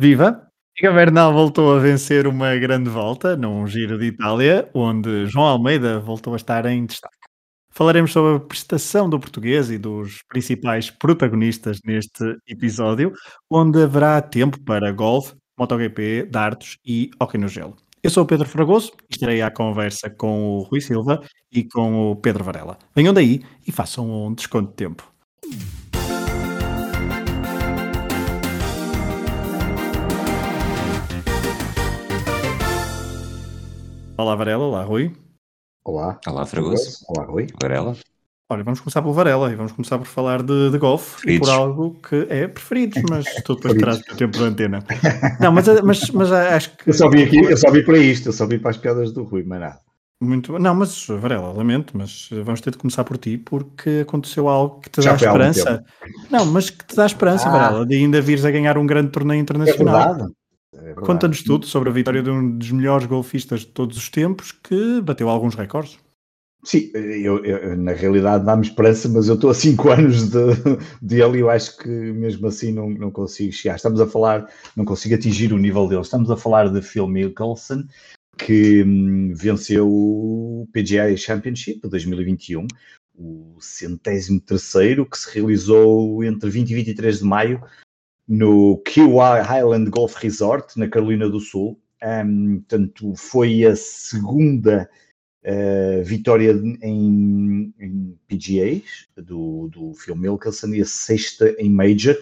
Viva! Egan Bernal voltou a vencer uma grande volta num Giro de Itália, onde João Almeida voltou a estar em destaque. Falaremos sobre a prestação do português e dos principais protagonistas neste episódio, onde haverá tempo para golfe, MotoGP, dardos e hóquei no gelo. Eu sou o Pedro Fragoso e estarei à conversa com o Rui Silva e com o Pedro Varela. Venham daí e façam um desconto de tempo. Olá Varela, olá Rui. Olá. Olá, Fragoso. Olá, Rui. Varela. Olha, vamos começar pelo Varela e vamos começar por falar de, de golfe e por algo que é preferidos, mas tu depois terás o tempo de antena. Não, mas, mas, mas acho que. Eu só vi aqui, eu só vi para isto, eu só vi para as piadas do Rui, mas nada. Muito Não, mas Varela, lamento, mas vamos ter de começar por ti porque aconteceu algo que te Já dá esperança. Não, mas que te dá esperança, Ah. Varela, de ainda vires a ganhar um grande torneio É internacional. verdade. É. Conta-nos tudo sobre a vitória de um dos melhores golfistas de todos os tempos que bateu alguns recordes. Sim, eu, eu- na realidade dá-me esperança, mas eu estou a 5 anos de, dele e eu acho que mesmo assim não, não consigo chegar. Estamos a falar, não consigo atingir o nível dele. Estamos a falar de Phil Mickelson, que hum, venceu o PGA Championship de 2021, o centésimo terceiro, que se realizou entre 20 e 23 de maio no Kiwa Highland Golf Resort, na Carolina do Sul. Hum, portanto, foi a segunda uh, vitória em, em PGAs do, do Phil Mickelson e a sexta em Major.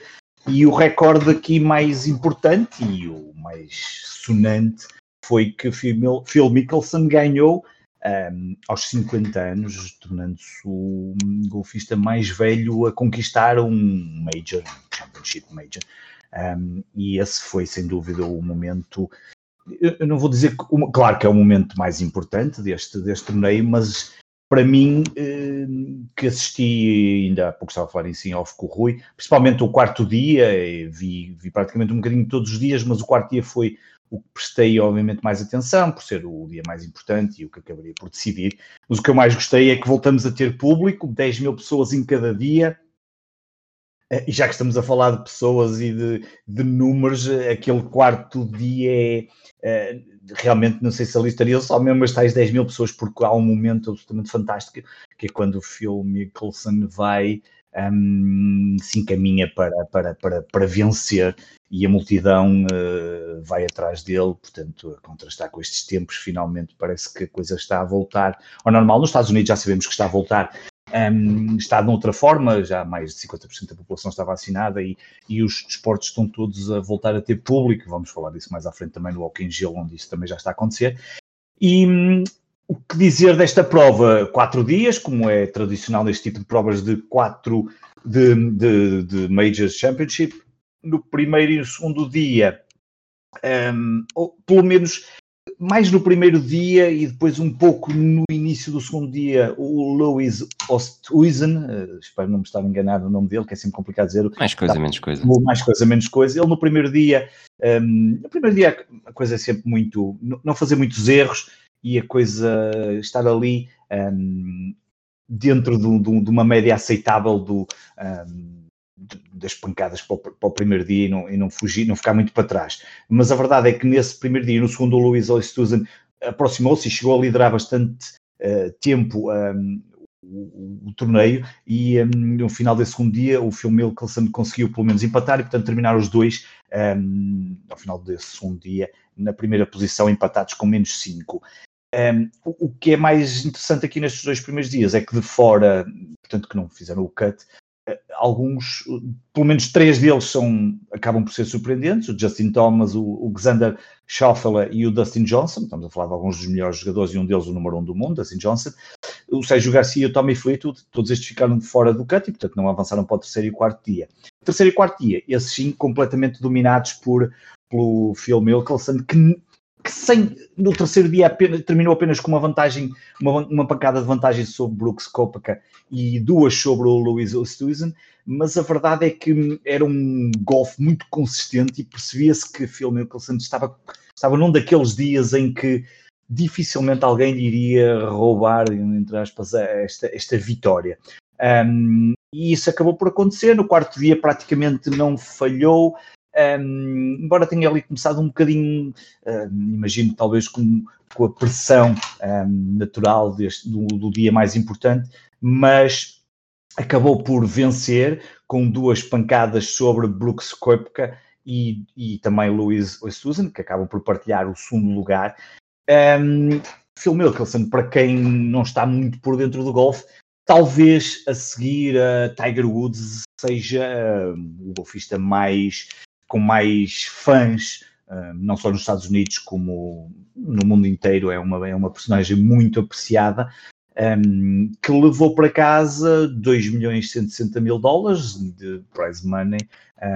E o recorde aqui mais importante e o mais sonante foi que Phil Mickelson ganhou um, aos 50 anos, tornando-se o golfista mais velho a conquistar um Major, um Championship Major. Um, e esse foi, sem dúvida, o momento eu não vou dizer que, claro que é o momento mais importante deste, deste torneio, mas para mim, que assisti, ainda há pouco estava a falar em sim off com o Rui, principalmente o quarto dia, vi, vi praticamente um bocadinho todos os dias, mas o quarto dia foi o que prestei, obviamente, mais atenção, por ser o dia mais importante e o que acabaria por decidir. Mas o que eu mais gostei é que voltamos a ter público, 10 mil pessoas em cada dia, eh, e já que estamos a falar de pessoas e de, de números, eh, aquele quarto dia é eh, realmente não sei se ali estaria só mesmo as tais 10 mil pessoas, porque há um momento absolutamente fantástico que é quando o Phil Mickelson vai hum, se encaminha para, para, para, para vencer e a multidão eh, vai atrás dele, portanto, a contrastar com estes tempos, finalmente parece que a coisa está a voltar ao normal. Nos Estados Unidos já sabemos que está a voltar, hum, está de outra forma, já mais de 50% da população está vacinada e, e os desportos estão todos a voltar a ter público, vamos falar disso mais à frente também no em Gelo, onde isso também já está a acontecer. E hum, o que dizer desta prova? Quatro dias, como é tradicional neste tipo de provas de quatro de, de, de Majors Championship. No primeiro e no segundo dia, hum, ou pelo menos mais no primeiro dia e depois um pouco no início do segundo dia, o Louis Oosthuizen, eh, espero não me estar a enganar no nome dele, que é sempre complicado dizer, Mais coisa, menos coisa. mais coisa, menos coisa. Ele no primeiro dia, hum, no primeiro dia a coisa é sempre muito, não fazer muitos erros e a coisa estar ali hum, dentro do- do- de uma média aceitável do, de- das pancadas para o, para o primeiro dia e não, e não fugir, não ficar muito para trás. Mas a verdade é que nesse primeiro dia, no segundo, o Luís Oosthuizen aproximou-se e chegou a liderar bastante eh, tempo hum, o, o- torneio e hum, no final desse segundo dia o Phil Mickelson conseguiu pelo menos empatar e portanto terminar os dois hum, ao final desse segundo dia na primeira posição empatados com menos 5. O, o que é mais interessante aqui nestes dois primeiros dias é que de fora, portanto que não fizeram o cut, eh, alguns, pelo menos três deles são, acabam por ser surpreendentes, o Justin Thomas, o, o Xander Schauffele e o Dustin Johnson, estamos a falar de alguns dos melhores jogadores e um deles o número um do mundo, Dustin Johnson, o Sérgio Garcia e o Tommy Fleetwood, todos estes ficaram fora do cut e, portanto, não avançaram para o terceiro e quarto dia. Terceiro e quarto dia, esses sim, completamente dominados por, pelo Phil Mickelson, que, que sem, no terceiro dia apenas, terminou apenas com uma vantagem, uma, uma pancada de vantagem sobre Brooks Koepka e duas sobre o Louis Oosthuizen, mas a verdade é que era um golfe muito consistente e percebia-se que Phil Mickelson estava, estava num daqueles dias em que dificilmente alguém lhe iria roubar, entre aspas, esta, esta vitória. Um, e isso acabou por acontecer. No quarto dia praticamente não falhou. Um, embora tenha ali começado um bocadinho, imagino talvez com, com a pressão um, natural deste, do, do, dia mais importante, mas acabou por vencer com duas pancadas sobre Brooks Koepka e, e também Luiz Susan, que acabam por partilhar o segundo lugar. Um, Phil Mickelson, para quem não está muito por dentro do golfe, talvez a seguir a Tiger Woods seja o golfista mais com mais fãs, não só nos Estados Unidos como no mundo inteiro, é uma, é uma personagem muito apreciada, que levou para casa 2 milhões e 160 mil dólares de prize money,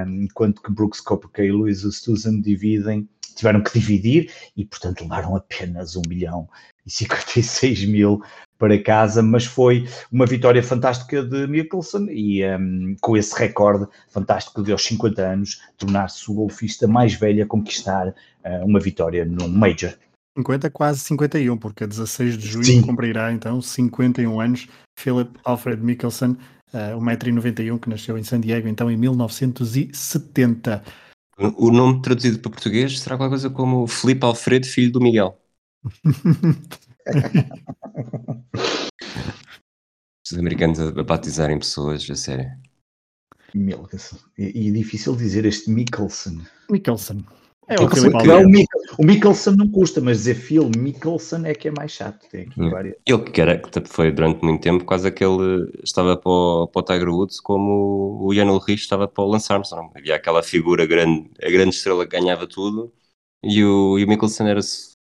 enquanto que Brooks Koepka e Louis Susan dividem, tiveram que dividir e, portanto, levaram apenas 1 milhão e 56 mil para casa, mas foi uma vitória fantástica de Mickelson e um, com esse recorde fantástico de aos 50 anos tornar-se o golfista mais velho a conquistar uh, uma vitória num Major. 50, quase 51, porque a 16 de junho Sim. cumprirá então 51 anos. Philip Alfred Mickelson, uh, 1,91m, que nasceu em San Diego então em 1970. O nome traduzido para português será qualquer coisa como Felipe Alfredo, filho do Miguel. Os americanos a, batizarem pessoas, a sério. Mickelson. E, e difícil dizer este Mickelson. Mickelson. É o, é o, o Mickelson não custa, mas dizer Phil Mickelson é que é mais chato. Tem hum. Ele que era, que foi durante muito tempo quase aquele estava para o, para o Tiger Woods como o Ian Ulrich estava para o Lance Armstrong. Havia aquela figura grande, a grande estrela que ganhava tudo e o, e o Mickelson era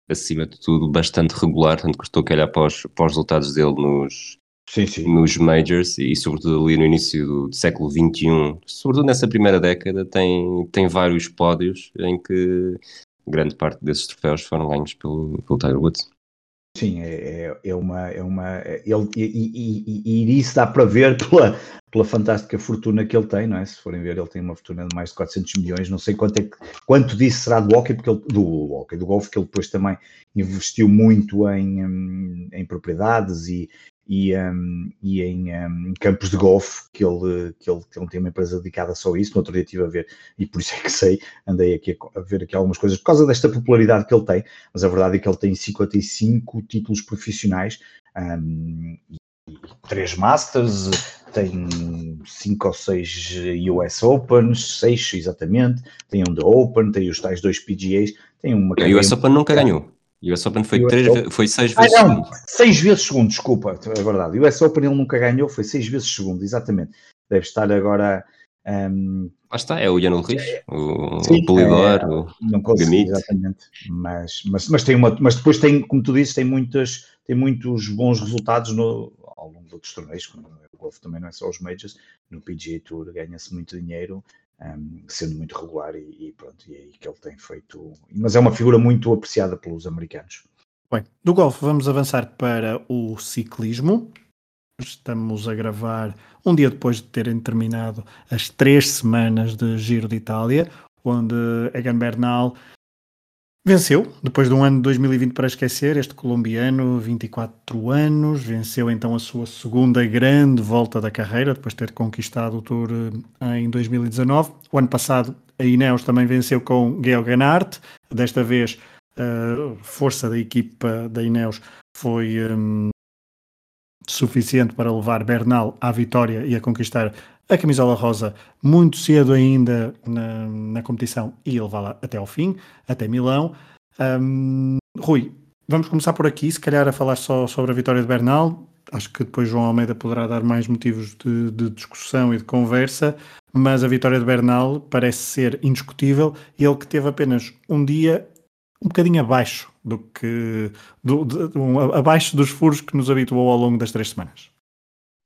acima de tudo bastante regular, tanto que estou a olhar para os, para os resultados dele nos, sim, sim. nos majors e sobretudo ali no início do, do, século XXI, sobretudo nessa primeira década, tem, tem vários pódios em que grande parte desses troféus foram ganhos pelo, pelo Tiger Woods. Sim, é, é, é uma. É uma ele, e, e, e, isso dá para ver pela, pela fantástica fortuna que ele tem, não é? Se forem ver, ele tem uma fortuna de mais de 400 milhões. Não sei quanto, é quanto disso será do hockey, porque ele, do hockey, do golfe, que ele depois também investiu muito em, em propriedades e, e, um, e em um, campos de golfe, que ele, que, ele, que ele tem uma empresa dedicada só a isso. No outro dia estive a ver, e por isso é que sei, andei aqui a, a, ver aqui algumas coisas, por causa desta popularidade que ele tem, mas a verdade é que ele tem 55 títulos profissionais um, e três Masters, tem cinco ou seis US Opens, seis exatamente, tem um da Open, tem os tais dois PGAs, tem uma... O US Open nunca ganhou. E o US Open foi, três, foi seis vezes ah, não, segundo. Seis vezes segundo, desculpa, é verdade. O US Open ele nunca ganhou, foi seis vezes segundo, exatamente. Deve estar agora. Um... Lá está, é o Jan Ulrich, o, Sim, o Polidor, é, o não consigo, Exatamente, mas, mas, mas, tem uma, mas depois tem, como tu dizes, tem, muitas, tem muitos bons resultados no, ao longo outros torneios, como o golfe também não é só os majors, no PGA Tour ganha-se muito dinheiro, um, sendo muito regular e, e, pronto, e é aí que ele tem feito. Mas é uma figura muito apreciada pelos americanos. Bem, do golfe vamos avançar para o ciclismo. Estamos a gravar um dia depois de terem terminado as três semanas de Giro de Itália, onde Egan Bernal Venceu, depois de um ano de 2020 para esquecer, este colombiano, 24 anos, venceu então a sua segunda grande volta da carreira, depois de ter conquistado o Tour eh, em 2019. O ano passado a Ineos também venceu com Gael Ganart, desta vez a força da equipa da Ineos foi um, suficiente para levar Bernal à vitória e a conquistar a camisola rosa muito cedo ainda na, na competição e levá-la até ao fim, até Milão. Um, Rui, vamos começar por aqui, se calhar a falar só sobre a vitória de Bernal. Acho que depois João Almeida poderá dar mais motivos de, de discussão e de conversa, mas a vitória de Bernal parece ser indiscutível e ele que teve apenas um dia um bocadinho abaixo do que do, de, um, abaixo dos furos que nos habituou ao longo das três semanas.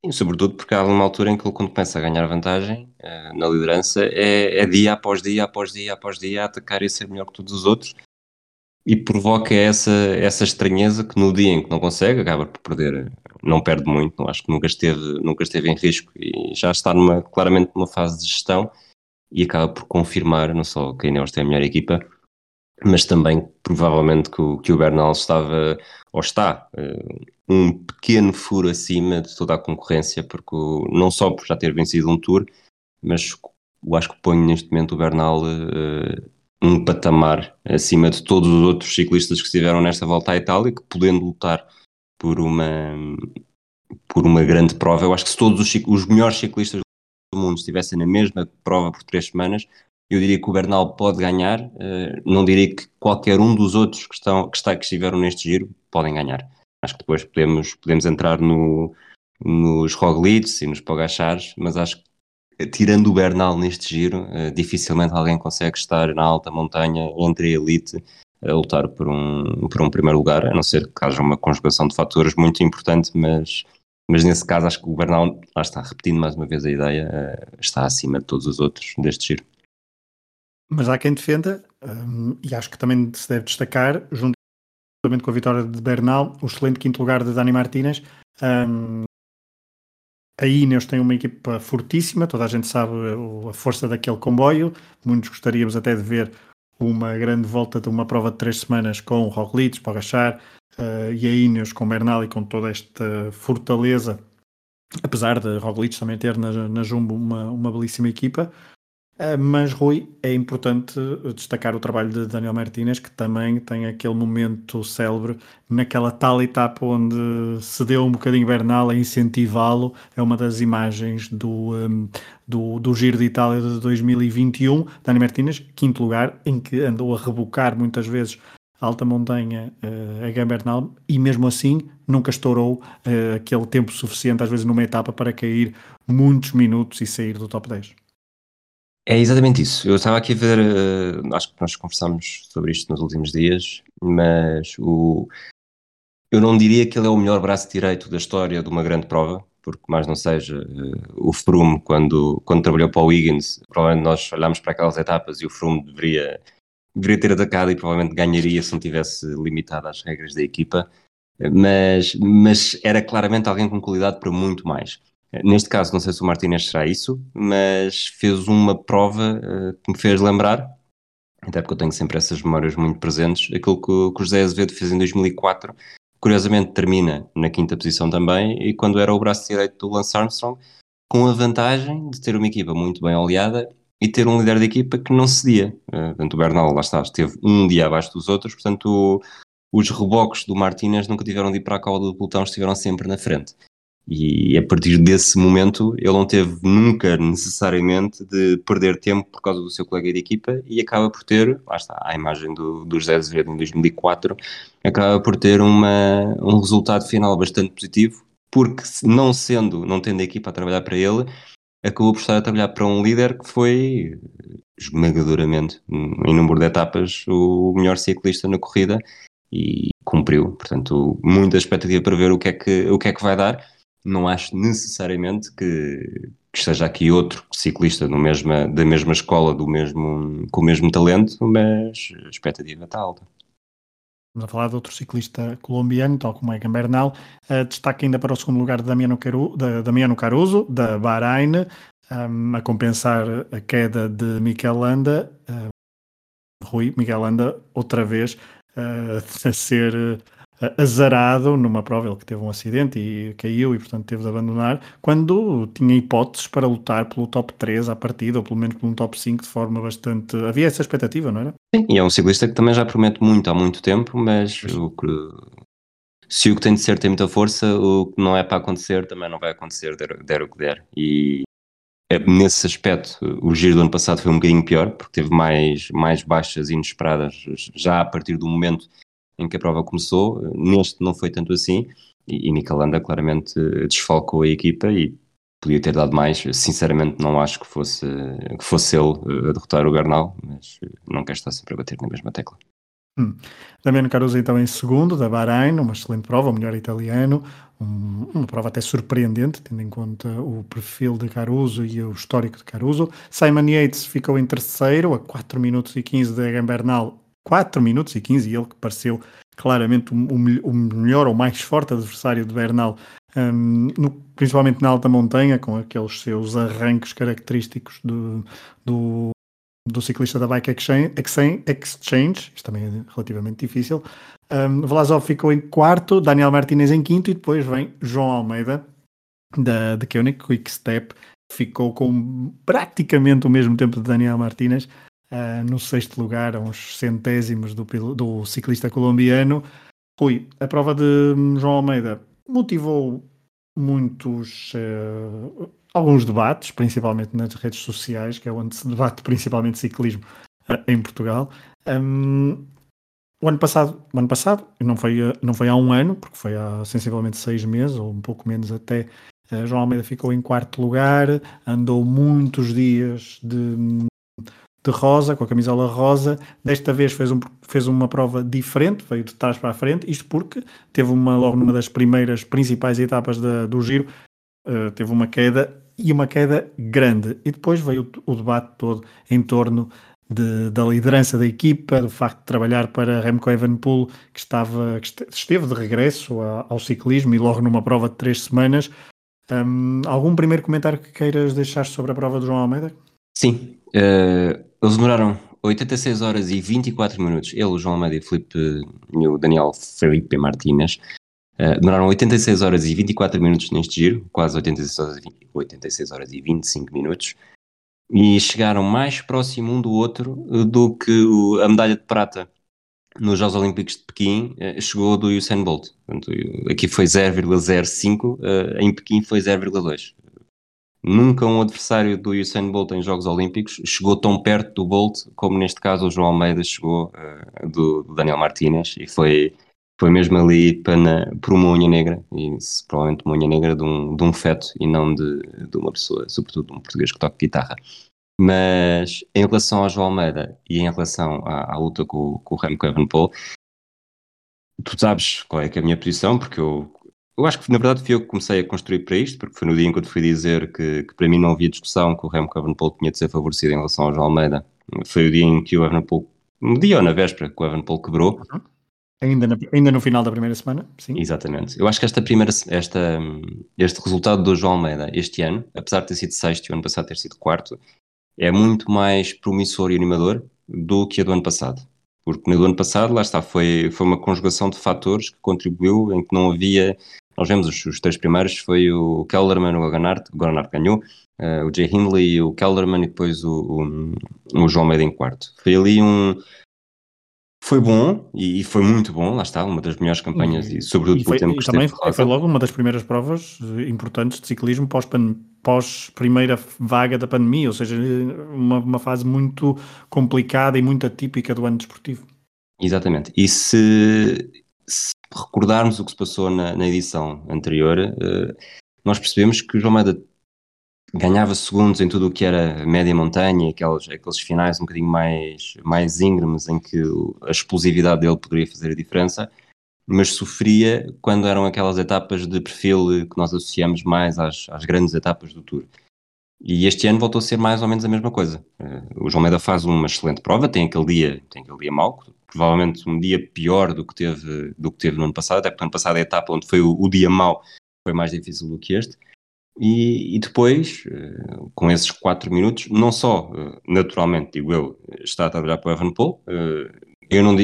E sobretudo porque há uma altura em que ele quando começa a ganhar vantagem uh, na liderança é, é, dia após dia, após dia, após dia a atacar e a ser melhor que todos os outros. E provoca essa, essa estranheza que no dia em que não consegue acaba por perder, não perde muito, não acho que nunca esteve, nunca esteve em risco e já está numa, claramente numa fase de gestão e acaba por confirmar não só que a Ineos tem a melhor equipa, mas também provavelmente que o, que o Bernal estava, ou está, uh, um pequeno furo acima de toda a concorrência, porque não só por já ter vencido um Tour, mas eu acho que ponho neste momento o Bernal uh, um patamar acima de todos os outros ciclistas que estiveram nesta volta à Itália, que podendo lutar por uma, por uma grande prova, eu acho que se todos os, os melhores ciclistas do mundo estivessem na mesma prova por três semanas, eu diria que o Bernal pode ganhar, uh, não diria que qualquer um dos outros que, estão, que, está, que estiveram neste giro podem ganhar. Acho que depois podemos, podemos entrar no, nos Roglic e nos Pogachars, mas acho que tirando o Bernal neste giro, uh, dificilmente alguém consegue estar na alta montanha entre a elite a lutar por um, por um primeiro lugar, a não ser que haja uma conjugação de fatores muito importante, mas, mas nesse caso acho que o Bernal, lá está, repetindo mais uma vez a ideia, uh, está acima de todos os outros deste giro. Mas há quem defenda, um, e acho que também se deve destacar, juntamente com a vitória de Bernal, o excelente quinto lugar de Dani Martínez. Um, a Ineos tem uma equipa fortíssima, toda a gente sabe a força daquele comboio. Muitos gostaríamos até de ver uma grande volta de uma prova de três semanas com o Roglic, Pogachar uh, e a Ineos com Bernal e com toda esta fortaleza, apesar de Roglic também ter na, na Jumbo uma, uma belíssima equipa. Ah, mas, Rui, é importante destacar o trabalho de Daniel Martínez, que também tem aquele momento célebre naquela tal etapa onde se deu um bocadinho Bernal a incentivá-lo. É uma das imagens do, um, do, do, Giro de Itália de 2021. Daniel Martínez, quinto lugar, em que andou a rebocar muitas vezes alta montanha uh, a Gambernal e mesmo assim nunca estourou uh, aquele tempo suficiente, às vezes numa etapa, para cair muitos minutos e sair do top 10. É exatamente isso. Eu estava aqui a ver, uh, acho que nós conversámos sobre isto nos últimos dias, mas o, eu não diria que ele é o melhor braço direito da história de uma grande prova, porque mais não seja, uh, o Froome, quando, quando trabalhou para o Wiggins, provavelmente nós olhámos para aquelas etapas e o Froome deveria, deveria ter atacado e provavelmente ganharia se não tivesse limitado às regras da equipa, mas, mas era claramente alguém com qualidade para muito mais. Neste caso, não sei se o Martínez será isso, mas fez uma prova uh, que me fez lembrar, até porque eu tenho sempre essas memórias muito presentes, aquilo que, que o José Azevedo fez em 2004. Curiosamente, termina na quinta posição também, e quando era o braço direito do Lance Armstrong, com a vantagem de ter uma equipa muito bem oleada e ter um líder de equipa que não cedia. Uh, portanto, o Bernal, lá está, esteve um dia abaixo dos outros, portanto, o, os reboques do Martínez nunca tiveram de ir para a cauda do pelotão, estiveram sempre na frente. E a partir desse momento ele não teve nunca necessariamente de perder tempo por causa do seu colega de equipa e acaba por ter, lá está, a imagem do, do José Azevedo em 2004, acaba por ter uma, um resultado final bastante positivo, porque não sendo, não tendo a equipa a trabalhar para ele, acabou por estar a trabalhar para um líder que foi esmagadoramente, em número de etapas, o melhor ciclista na corrida e cumpriu. Portanto, muita expectativa para ver o que é que, o que, é que vai dar não acho necessariamente que, que esteja aqui outro ciclista mesma, da mesma escola, do mesmo, com o mesmo talento, mas a expectativa está alta. Vamos a falar de outro ciclista colombiano, tal como é Gambernal. Uh, destaque ainda para o segundo lugar Damiano, Caru, Damiano Caruso, da Bahrein, um, a compensar a queda de Mikel Landa. Uh, Rui, Miguel Landa, outra vez, uh, a ser azarado numa prova, ele que teve um acidente e caiu e portanto teve de abandonar, quando tinha hipóteses para lutar pelo top 3 à partida, ou pelo menos pelo top 5 de forma bastante... Havia essa expectativa, não era? Sim, e é um ciclista que também já promete muito há muito tempo, mas o que... se o que tem de ser tem muita força, o que não é para acontecer também não vai acontecer, der, der o que der. E é, nesse aspecto, o giro do ano passado foi um bocadinho pior, porque teve mais, mais baixas inesperadas já a partir do momento em que a prova começou. Neste não foi tanto assim e, e Nicolanda claramente desfalcou a equipa e podia ter dado mais. Sinceramente, não acho que fosse, que fosse ele a derrotar o Garnal, mas não quero estar sempre a bater na mesma tecla. Hum. Damiano Caruso então em segundo, da Bahrein, uma excelente prova, o melhor italiano, um, uma prova até surpreendente, tendo em conta o perfil de Caruso e o histórico de Caruso. Simon Yates ficou em terceiro, a 4 minutos e 15 de Egan Bernal, 4 minutos e 15, e ele que pareceu claramente o, o, melhor ou mais forte adversário de Bernal, um, no, principalmente na alta montanha, com aqueles seus arranques característicos do, do, do ciclista da Bike Exchange, Exchange, isto também é relativamente difícil. Um, Vlasov ficou em quarto, Daniel Martinez em quinto, e depois vem João Almeida, da, de Koenig Quick Step, ficou com praticamente o mesmo tempo de Daniel Martínez, uh, no sexto lugar, a uns centésimos do, do ciclista colombiano. Rui, a prova de João Almeida motivou muitos, uh, alguns debates, principalmente nas redes sociais, que é onde se debate principalmente ciclismo uh, em Portugal. Um, o ano passado, o ano passado, não foi, não foi há um ano, porque foi há sensivelmente seis meses, ou um pouco menos até, João Almeida ficou em quarto lugar, andou muitos dias de, de rosa, com a camisola rosa. Desta vez fez, um, fez uma prova diferente, veio de trás para a frente, isto porque teve uma, logo numa das primeiras principais etapas do giro, uh, teve uma queda e uma queda grande. E depois veio o, o debate todo em torno de, da liderança da equipa, do facto de trabalhar para Remco Evenepoel, que, estava, que esteve de regresso ao ciclismo e logo numa prova de três semanas. Um, algum primeiro comentário que queiras deixar sobre a prova do João Almeida? Sim, uh, eles demoraram 86 horas e 24 minutos. Ele, o João Almeida e o, Felipe, e o Daniel Felipe Martínez uh, demoraram 86 horas e 24 minutos neste giro, quase 86 horas, 86 horas e 25 minutos e chegaram mais próximo um do outro eh, do que o, a medalha de prata nos Jogos Olímpicos de Pequim chegou do Usain Bolt. Portanto, aqui foi 0,05, eh, em Pequim foi 0,2. Nunca um adversário do Usain Bolt em Jogos Olímpicos chegou tão perto do Bolt como neste caso o João Almeida chegou uh, do, do, Daniel Martínez e foi, foi mesmo ali para, por uma unha negra, e provavelmente uma unha negra de um, de um feto e não de, de uma pessoa, sobretudo de um português que toca guitarra. Mas em relação ao João Almeida e em relação à, à luta com, com o Remco Evenepoel, tu sabes qual é, é a minha posição, porque eu, eu acho que na verdade fui eu que comecei a construir para isto, porque foi no dia em que eu te fui dizer que, que para mim não havia discussão que o Remco Evenepoel tinha de ser favorecido em relação ao João Almeida. Foi o dia em que o Evenepoel, no dia ou na véspera, que o Evenepoel quebrou. Uhum. Ainda, na, ainda no final da primeira semana, sim. Exatamente. Eu acho que esta primeira, esta, este resultado do João Almeida este ano, apesar de ter sido sexto e o ano passado ter sido quarto, é muito mais promissor e animador do que a do ano passado. Porque no ano passado, lá está, foi, foi uma conjugação de fatores que contribuiu em que não havia. Nós vemos os, os três primeiros: foi o Kellerman, o Ganart, o Ganart ganhou, uh, o Jay Hindley, o Kellerman e depois o, o, o João Almeida em quarto. Foi ali um foi bom e, e, foi muito bom, lá está, uma das melhores campanhas e, e sobretudo e foi, pelo tempo que também foi, foi logo uma das primeiras provas importantes de ciclismo pós, pós primeira vaga da pandemia, ou seja, uma, uma fase muito complicada e muito atípica do ano desportivo. Exatamente. E se, se recordarmos o que se passou na, na edição anterior, uh, nós percebemos que o João Almeida ganhava segundos em tudo o que era média montanha, aqueles, aqueles finais um bocadinho mais, mais íngremes em que a explosividade dele poderia fazer a diferença, mas sofria quando eram aquelas etapas de perfil que nós associamos mais às, às grandes etapas do Tour. E este ano voltou a ser mais ou menos a mesma coisa. Eh, o João Almeida faz uma excelente prova, tem aquele dia, tem aquele dia mau, provavelmente um dia pior do que teve, do que teve no ano passado, até porque no ano passado a etapa onde foi o, o dia mau foi mais difícil do que este. E, e, depois, eh, com esses 4 minutos, não só, eh, naturalmente, digo eu, está a trabalhar para o Evan eh, eu não,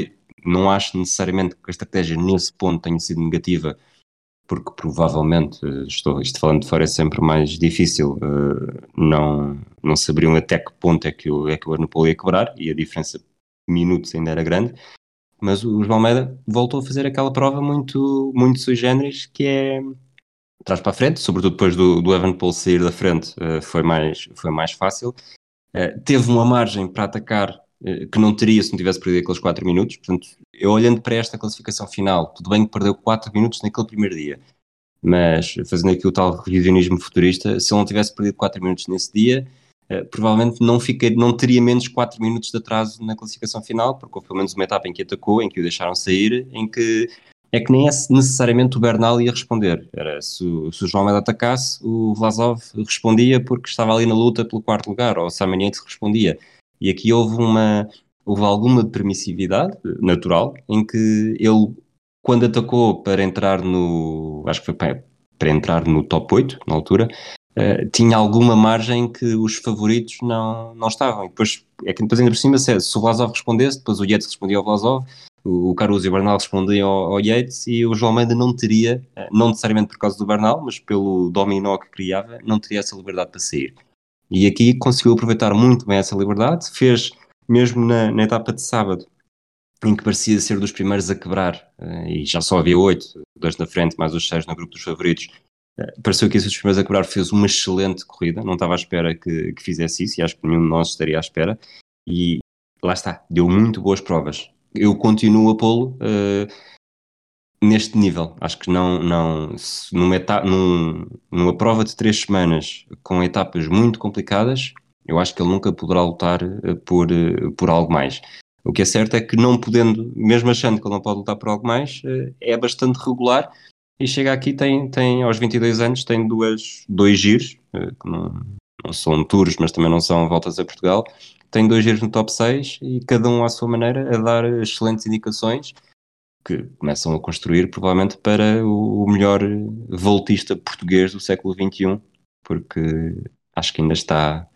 não acho necessariamente que a estratégia nesse ponto tenha sido negativa, porque provavelmente, estou, isto falando de fora é sempre mais difícil, não, não saberiam até que ponto é que o, é que o Evan ia quebrar, e a diferença minutos ainda era grande, mas o João Almeida voltou a fazer aquela prova muito, muito sui generis, que é trás para a frente, sobretudo depois do, do Evan Paul sair da frente, uh, foi, mais, foi mais fácil. Uh, teve uma margem para atacar uh, que não teria se não tivesse perdido aqueles 4 minutos. Portanto, eu olhando para esta classificação final, tudo bem que perdeu 4 minutos naquele primeiro dia, mas fazendo aqui o tal revisionismo futurista, se ele não tivesse perdido 4 minutos nesse dia, provavelmente não, fica, não teria menos 4 minutos de atraso na classificação final, porque houve pelo menos uma etapa em que atacou, em que o deixaram sair, em que é que nem é necessariamente o Bernal ia responder. Era se, se o João Almeida atacasse, o Vlasov respondia porque estava ali na luta pelo quarto lugar, ou o Samaniente respondia. E aqui houve uma houve alguma permissividade natural em que ele, quando atacou para entrar no. acho que foi para, para entrar no top 8 na altura, uh, tinha alguma margem que os favoritos não, não estavam. E depois, é que depois ainda por cima, se, se o Vlasov respondesse, depois o Yates respondia ao Vlasov, o, Caruso e o Bernal respondiam ao, ao, Yates e o João Almeida não teria, não necessariamente por causa do Bernal, mas pelo dominó que criava, não teria essa liberdade para sair. E aqui conseguiu aproveitar muito bem essa liberdade, fez mesmo na, na etapa de sábado, em que parecia ser dos primeiros a quebrar, uh, e já só havia oito, dois na frente, mais os seis no grupo dos favoritos, uh, pareceu que esses dos primeiros a quebrar fez uma excelente corrida, não estava à espera que, que fizesse isso, e acho que nenhum de nós estaria à espera, e lá está, deu muito boas provas. Eu continuo a pô-lo uh, neste nível. Acho que não, não numa, etapa, num, numa prova de três semanas com etapas muito complicadas, eu acho que ele nunca poderá lutar eh, por, eh, por algo mais. O que é certo é que não podendo, mesmo achando que ele não pode lutar por algo mais, eh, é bastante regular e chega aqui, tem, tem aos 22 anos, tem duas, dois giros, que não, não são tours, mas também não são voltas a Portugal, tem dois giros no top 6 e cada um à sua maneira a dar excelentes indicações que começam a construir provavelmente para o melhor voltista português do século XXI, porque acho que ainda está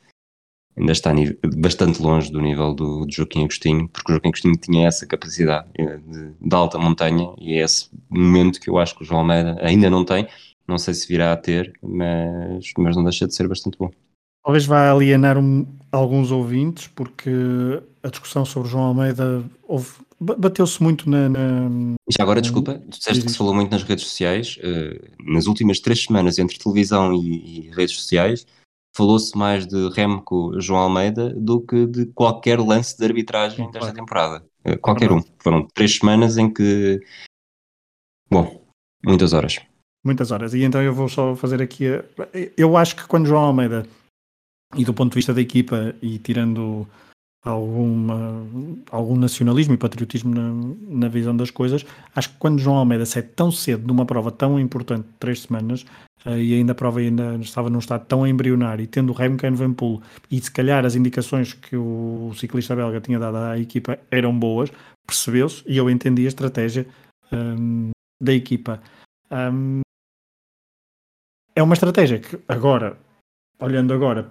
ainda está bastante longe do nível do, do Joaquim Agostinho, porque o Joaquim Agostinho tinha essa capacidade eh, de, de, alta montanha e é esse momento que eu acho que o João Almeida ainda não tem. Não sei se virá a ter, mas, mas não deixa de ser bastante bom. Talvez vá alienar um, alguns ouvintes, porque a discussão sobre João Almeida bateu-se muito na, na, Já agora, desculpa, disseste que se falou muito nas redes sociais. Uh, nas últimas três semanas, entre televisão e, e redes sociais, falou-se mais de Remco João Almeida do que de qualquer lance de arbitragem desta temporada. Eh, qualquer um. Foram três semanas em que. Bom, muitas horas. Muitas horas. E então eu vou só fazer aqui. A... Eu acho que quando João Almeida, e do ponto de vista da equipa, e tirando alguma, algum nacionalismo e patriotismo na, na, visão das coisas. Acho que quando João Almeida sai tão cedo numa prova tão importante, três semanas, uh, e ainda a prova ainda estava num estado tão embrionário, e tendo o Remco Evenepoel, e se calhar as indicações que o, ciclista belga tinha dado à equipa eram boas, percebeu-se, e eu entendi a estratégia um, da equipa. Um, é uma estratégia que agora olhando agora,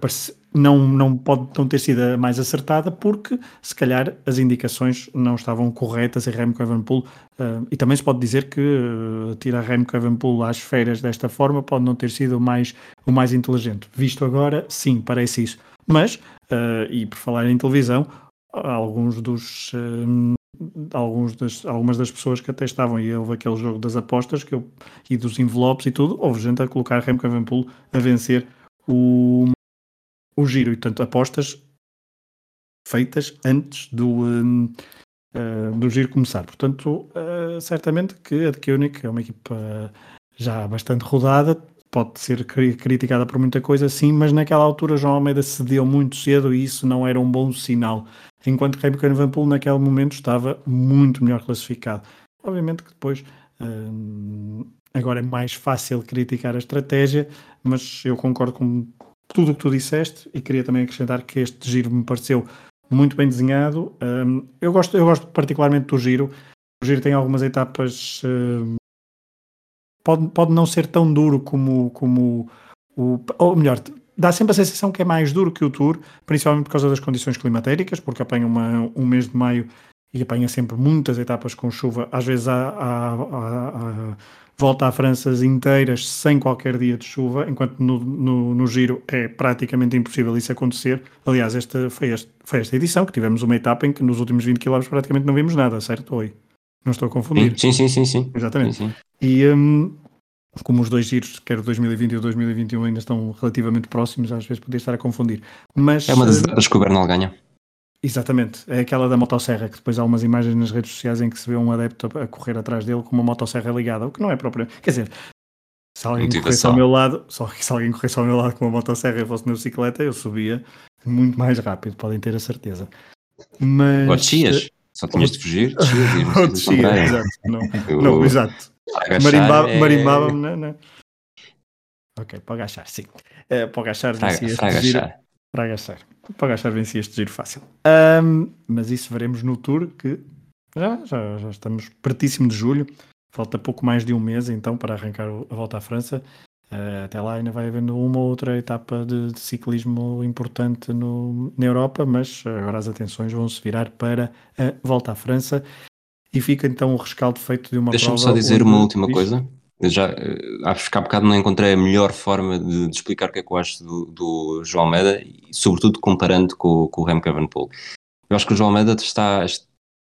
não, não pode não ter sido mais acertada porque se calhar as indicações não estavam corretas em Remco Evenepoel uh, e também se pode dizer que uh, tirar Remco Evenepoel às feiras desta forma pode não ter sido o mais, o mais inteligente. Visto agora, sim, parece isso. Mas, uh, e por falar em televisão, alguns dos... Uh, alguns das, algumas das pessoas que até estavam e houve aquele jogo das apostas que eu, e dos envelopes e tudo, houve gente a colocar Remco Evenepoel a vencer o, o giro e, portanto, apostas feitas antes do, uh, do giro começar. Portanto, uh, certamente que a de Koenig é uma equipa já bastante rodada, pode ser criticada por muita coisa, sim, mas naquela altura João Almeida cedeu muito cedo e isso não era um bom sinal, enquanto que Remco Evenepoel naquele momento estava muito melhor classificado. Obviamente que depois uh, Agora é mais fácil criticar a estratégia, mas eu concordo com tudo o que tu disseste e queria também acrescentar que este giro me pareceu muito bem desenhado. Um, eu, gosto, eu gosto particularmente do giro. O giro tem algumas etapas. Um, pode, pode não ser tão duro como, como o. Ou melhor, dá sempre a sensação que é mais duro que o Tour, principalmente por causa das condições climatéricas, porque apanha uma, um mês de maio e apanha sempre muitas etapas com chuva. Às vezes há, há, há, há volta à França inteiras sem qualquer dia de chuva, enquanto no, no, no, giro é praticamente impossível isso acontecer. Aliás, esta foi, este, foi esta edição que tivemos uma etapa em que nos últimos 20 km praticamente não vimos nada, certo? Oi? Não estou a confundir. Sim, sim, sim, sim. Exatamente. Sim, sim. E um, como os dois giros, quer o 2020 e o 2021, ainda estão relativamente próximos, às vezes podia estar a confundir. Mas, é uma das eh, etapas que o Bernal ganha. Exatamente, é aquela da motosserra, que depois há umas imagens nas redes sociais em que se vê um adepto a correr atrás dele com uma motosserra ligada, o que não é próprio. Quer dizer, se alguém corresse ao meu lado, só que se alguém corresse ao meu lado com uma motosserra e fosse na bicicleta, eu subia muito mais rápido, podem ter a certeza. Mas. Ou descias, só tinhas de fugir, descias. Ou descias, exato. Não, não exato. Marimbava-me é... na, na. Ok, para agachar, sim. Uh, para agachar, para, para agachar. Para agachar. Para agachar venci este giro fácil. Um, mas isso veremos no Tour, que já, já, já estamos pertíssimo de julho. Falta pouco mais de um mês, então, para arrancar a volta à França. Uh, até lá ainda vai havendo uma ou outra etapa de, de ciclismo importante no, na Europa, mas agora as atenções vão se virar para a volta à França e fica então o rescaldo feito de uma Deixa-me só dizer uma última coisa. Já, eh, acho que há bocado não encontrei a melhor forma de, de, explicar o que é que eu acho do, do João Almeida, sobretudo comparando com, com o Remco Evenepoel. Eu acho que o João Almeida está,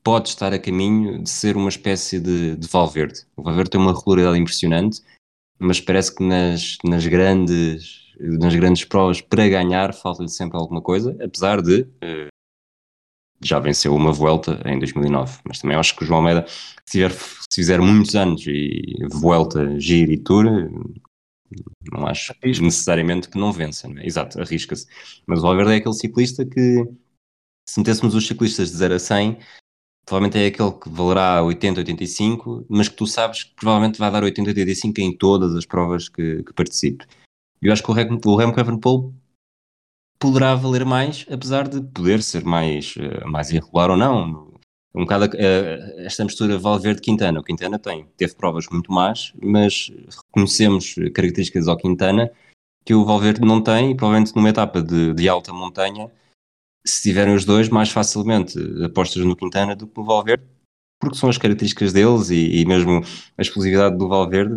pode estar a caminho de ser uma espécie de, de Valverde. O Valverde tem uma regularidade impressionante, mas parece que nas, nas grandes nas grandes provas para ganhar falta-lhe sempre alguma coisa, apesar de uh, já venceu uma volta em 2009, mas também acho que o João Almeida se, tiver, se fizer muitos anos e volta, giro e tour não acho Arrisca. necessariamente que não vença, não é? exato, arrisca-se mas o Valverde é aquele ciclista que se metêssemos os ciclistas de 0 a 100 provavelmente é aquele que valerá 80, 85, mas que tu sabes que provavelmente vai dar 80, 85 em todas as provas que, que participe. Eu acho que o Remco, o Remco Evenepoel poderá valer mais, apesar de poder ser mais, eh, mais irregular ou não. Um bocado esta mistura Valverde-Quintana. O Quintana tem, teve provas muito más, mas reconhecemos características ao Quintana que o Valverde não tem e provavelmente numa etapa de, de alta montanha se tiverem os dois, mais facilmente apostas no Quintana do que no Valverde, porque são as características deles e, e mesmo a explosividade do Valverde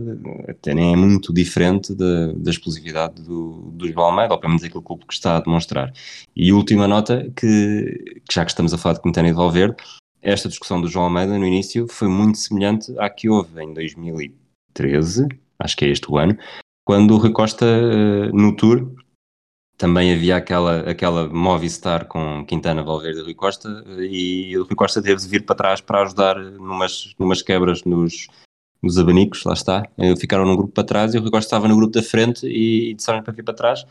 até nem é muito diferente da, da explosividade do, do João Almeida, ou pelo menos clube que está a demonstrar. E última nota, que, que já que estamos a falar de Quintana e de Valverde, esta discussão do João Almeida no início foi muito semelhante à que houve em 2013, acho que é este o ano, quando o Rui Costa eh, no Tour também havia aquela, aquela Movistar com Quintana, Valverde e Rui Costa, e o Rui Costa teve de vir para trás para ajudar numas, numas quebras nos, nos abanicos, lá está. Eh, ficaram num grupo para trás e o Rui Costa estava no grupo da frente e, e disseram para vir para trás.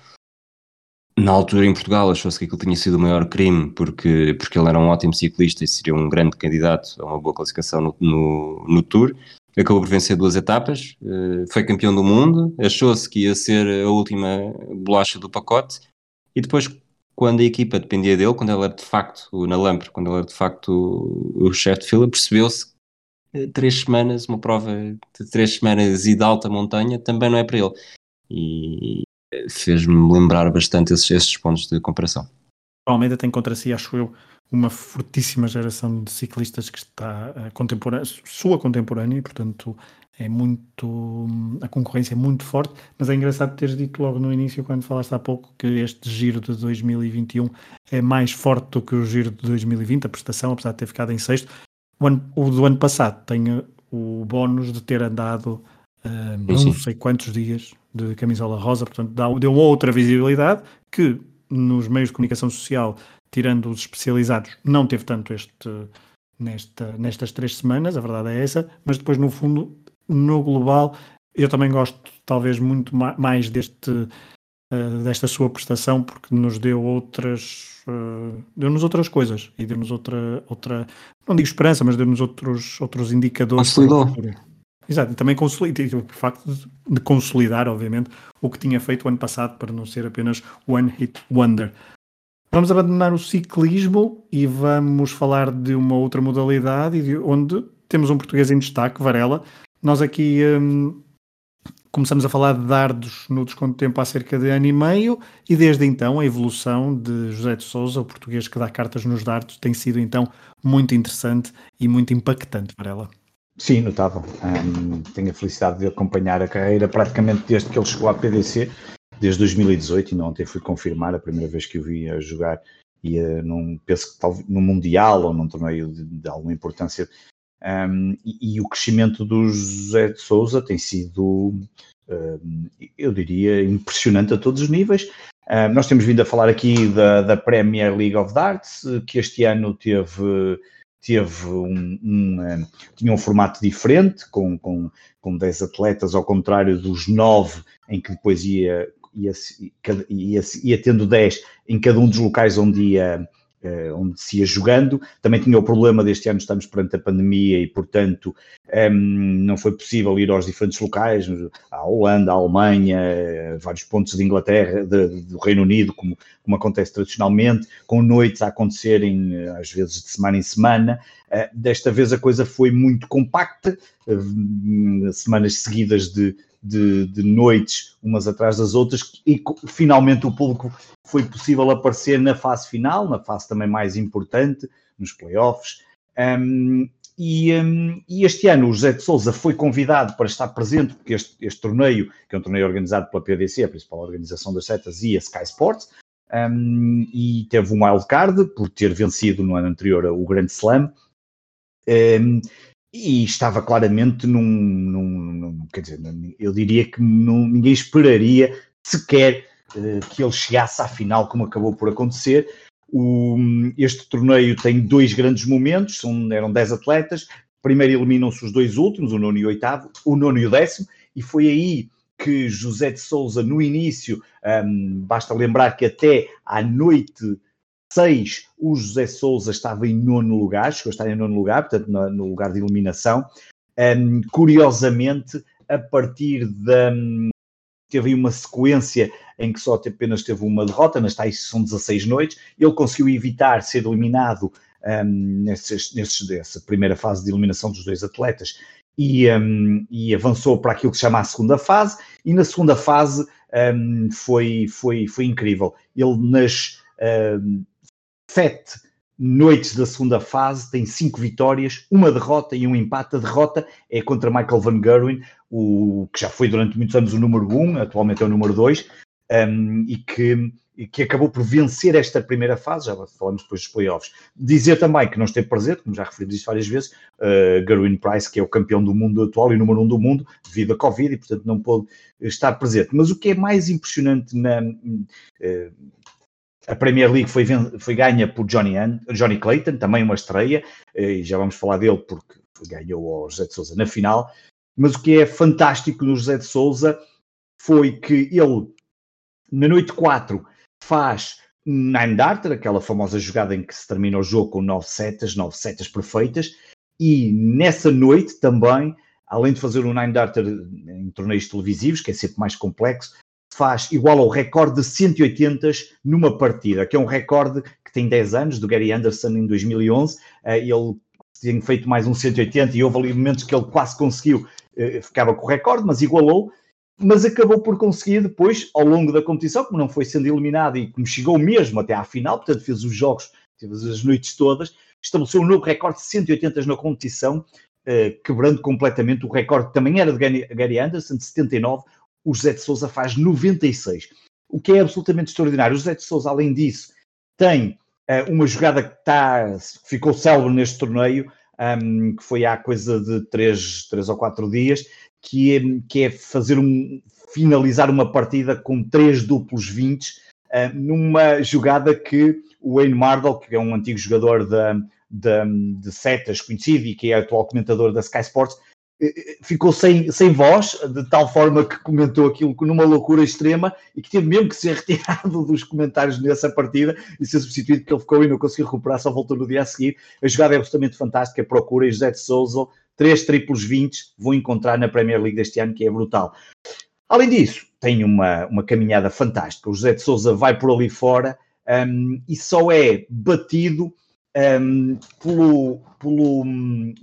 Na altura em Portugal achou-se que aquilo tinha sido o maior crime porque, porque ele era um ótimo ciclista e seria um grande candidato a uma boa classificação no, no, no Tour acabou por vencer duas etapas, eh, foi campeão do mundo, achou-se que ia ser a última bolacha do pacote, e depois, quando a equipa dependia dele, quando ele era de facto, na Lampre, quando ele era de facto o, chefe de fila, percebeu-se que três semanas, uma prova de três semanas e de alta montanha, também não é para ele. E fez-me lembrar bastante esses, esses pontos de comparação. O Almeida tem contra si, acho eu, uma fortíssima geração de ciclistas que está a contemporânea, sua contemporânea, e portanto é muito a concorrência é muito forte, mas é engraçado teres dito logo no início, quando falaste há pouco, que este giro de 2021 é mais forte do que o giro de 2020, a prestação, apesar de ter ficado em sexto. O, ano, o do ano passado tem o bónus de ter andado uh, não sei quantos dias de camisola rosa, portanto dá, deu outra visibilidade que nos meios de comunicação social tirando os especializados, não teve tanto este nesta, nestas três semanas, a verdade é essa, mas depois no fundo, no global, eu também gosto talvez muito mais deste uh, desta sua prestação porque nos deu outras uh, deu-nos outras coisas e deu-nos outra, outra não digo esperança, mas deu-nos outros, outros indicadores. Consolidou. Exato, e também consolidar, o facto de, de consolidar, obviamente, o que tinha feito o ano passado para não ser apenas One Hit Wonder. Vamos abandonar o ciclismo e vamos falar de uma outra modalidade onde temos um português em destaque, Varela. Nós aqui hum, começamos a falar de dardos no desconto de tempo há cerca de ano e meio e desde então a evolução de José de Souza, o português que dá cartas nos dardos, tem sido então muito interessante e muito impactante, Varela. Sim, notável. Um, tenho a felicidade de acompanhar a carreira praticamente desde que ele chegou à PDC desde 2018, e ontem fui confirmar a primeira vez que o vi a jogar, e uh, num, penso que talvez num Mundial ou num torneio de, de alguma importância. Um, e, e, o crescimento do José de Souza tem sido, uh, eu diria, impressionante a todos os níveis. Uh, nós temos vindo a falar aqui da, da, Premier League of Darts, que este ano teve, teve um, um, tinha um formato diferente, com, com, com 10 atletas, ao contrário dos 9 em que depois ia ia, ia, ia tendo 10 em cada um dos locais onde ia, eh, onde se ia jogando. Também tinha o problema deste ano, estamos perante a pandemia e, portanto, um, não foi possível ir aos diferentes locais, à Holanda, à Alemanha, eh, vários pontos de Inglaterra, de, do Reino Unido, como, como acontece tradicionalmente, com noites a acontecerem, eh, às vezes, de semana em semana. Desta vez a coisa foi muito compacta, uh, semanas seguidas de de, de noites umas atrás das outras e finalmente o público foi possível aparecer na fase final, na fase também mais importante, nos playoffs. Um, e, um, e, este ano o José de Souza foi convidado para estar presente, porque este, este, torneio, que é um torneio organizado pela PDC, a principal organização das setas, e a Sky Sports, um, e teve um wildcard por ter vencido no ano anterior o Grand Slam. Um, e estava claramente num, num, num, quer dizer, eu diria que não, ninguém esperaria sequer uh, que ele chegasse à final, como acabou por acontecer. O, este torneio tem dois grandes momentos, são, eram 10 atletas. Primeiro eliminam-se os dois últimos, o nono e o oitavo, o nono e o décimo, e foi aí que José de Souza, no início, um, basta lembrar que até à noite 6, o José Souza estava em nono lugar, chegou a estar em nono lugar, portanto, no, lugar de eliminação. Um, curiosamente, a partir da. Teve aí uma sequência em que só apenas teve uma derrota, nas tais são 16 noites, ele conseguiu evitar ser eliminado um, nesses, nesses, nessa primeira fase de eliminação dos dois atletas e, um, e, avançou para aquilo que se chama a segunda fase, e na segunda fase um, foi, foi, foi incrível. Ele nas sete noites da segunda fase, tem cinco vitórias, uma derrota e um empate. A derrota é contra Michael Van Gerwen, o, que já foi durante muitos anos o número um, atualmente é o número dois, um, e que, que acabou por vencer esta primeira fase, já falamos depois dos playoffs. Dizer também que não esteve presente, como já referimos isto várias vezes, uh, Gerwin Price, que é o campeão do mundo atual e número um do mundo, devido à Covid, e portanto não pôde estar presente. Mas o que é mais impressionante na, uh, a Premier League foi, foi ganha por Johnny, Johnny Clayton, também uma estreia, e já vamos falar dele porque ganhou ao José de Souza na final. Mas o que é fantástico no José de Souza foi que ele, na noite 4, faz Nine Darter, aquela famosa jogada em que se termina o jogo com nove setas, nove setas perfeitas, e nessa noite também, além de fazer um Nine Darter em torneios televisivos, que é sempre mais complexo, faz igual ao recorde de 180 numa partida, que é um recorde que tem 10 anos, do Gary Anderson em 2011. Eh, ele tinha feito mais um 180 e houve ali momentos que ele quase conseguiu, eh, ficava com o recorde, mas igualou. Mas acabou por conseguir depois, ao longo da competição, como não foi sendo eliminado e como chegou mesmo até à final, portanto fez os jogos, fez as noites todas, estabeleceu um novo recorde de 180 na competição, eh, quebrando completamente o recorde que também era de Gary Anderson, de 79, o José de Souza faz 96. O que é absolutamente extraordinário. O José de Souza, além disso, tem uh, uma jogada que tá, ficou célebre neste torneio, um, que foi há coisa de 3, três ou 4 dias, que é, que é fazer um, finalizar uma partida com três duplos 20, uh, eh, numa jogada que o Wayne Mardell, que é um antigo jogador de, de, de setas conhecido e que é atual comentador da Sky Sports, ficou sem, sem voz, de tal forma que comentou aquilo numa loucura extrema e que teve mesmo que ser retirado dos comentários nessa partida e ser substituído porque ele ficou e não conseguiu recuperar, só voltou no dia a seguir. A jogada é absolutamente fantástica, procura José de Souza, três triplos 20 vou encontrar na Premier League deste ano, que é brutal. Além disso, tem uma, uma caminhada fantástica. O José de Souza vai por ali fora um, e só é batido um, pelo, pelo,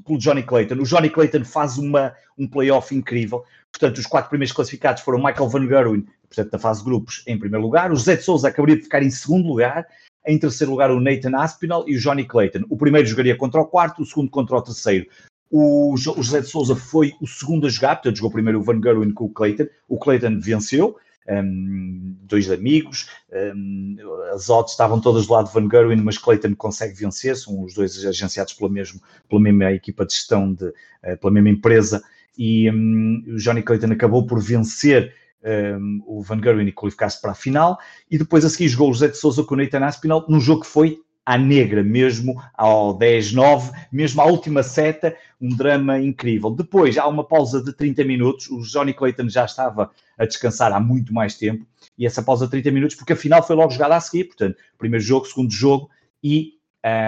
pelo Johnny Clayton. O Johnny Clayton faz uma, um playoff incrível. Portanto, os quatro primeiros classificados foram Michael Van Gerwen, portanto, da fase de grupos, em primeiro lugar. O José de Souza acabaria de ficar em segundo lugar. Em terceiro lugar, o Nathan Aspinall e o Johnny Clayton. O primeiro jogaria contra o quarto, o segundo contra o terceiro. O, José de Souza foi o segundo a jogar, portanto, jogou primeiro o Van Gerwen com o Clayton. O Clayton venceu um, dois amigos, um, as odds estavam todas do lado de Van Gerwen, mas Clayton consegue vencer, são os dois agenciados pela, mesmo, pela mesma equipa de gestão, de, uh, pela mesma empresa, e um, o Johnny Clayton acabou por vencer um, o Van Gerwen e qualificar-se para a final, e depois a seguir jogou o José de Souza com o Nathan Aspinall, num jogo que foi à negra mesmo, ao 10-9, mesmo à última seta, um drama incrível. Depois há uma pausa de 30 minutos, o Johnny Clayton já estava a descansar há muito mais tempo, e essa pausa de 30 minutos, porque a final foi logo jogada a seguir, portanto, primeiro jogo, segundo jogo, e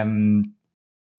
um,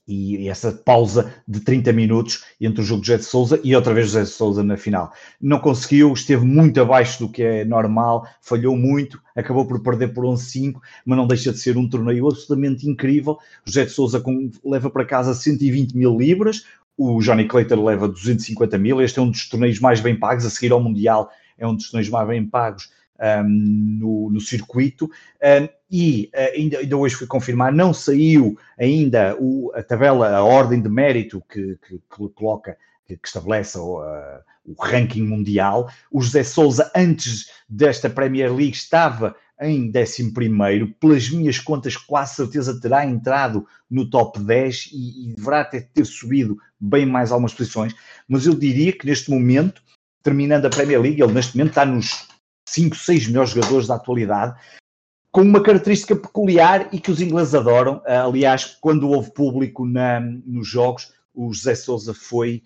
e essa pausa de 30 minutos entre o jogo de José de Souza e outra vez José de Souza na final. Não conseguiu, esteve muito abaixo do que é normal, falhou muito, acabou por perder por 11-5, mas não deixa de ser um torneio absolutamente incrível. José de Souza com, leva para casa 120 mil libras, o Johnny Clayton leva 250 mil. Este é um dos torneios mais bem pagos, a seguir ao Mundial, é um dos torneios mais bem pagos um, no, no, circuito. Um, e uh, ainda, ainda, hoje fui confirmar, não saiu ainda o, a tabela, a ordem de mérito que, que, que coloca, que, que estabelece o, uh, o ranking mundial. O José Souza, antes desta Premier League, estava em 11, pelas minhas contas, quase certeza terá entrado no top 10 e, e deverá até ter subido bem mais algumas posições. Mas eu diria que neste momento, terminando a Premier League, ele neste momento está nos 5, 6 melhores jogadores da atualidade, com uma característica peculiar e que os ingleses adoram. Ah, aliás, quando houve público na, nos jogos, o José Souza foi.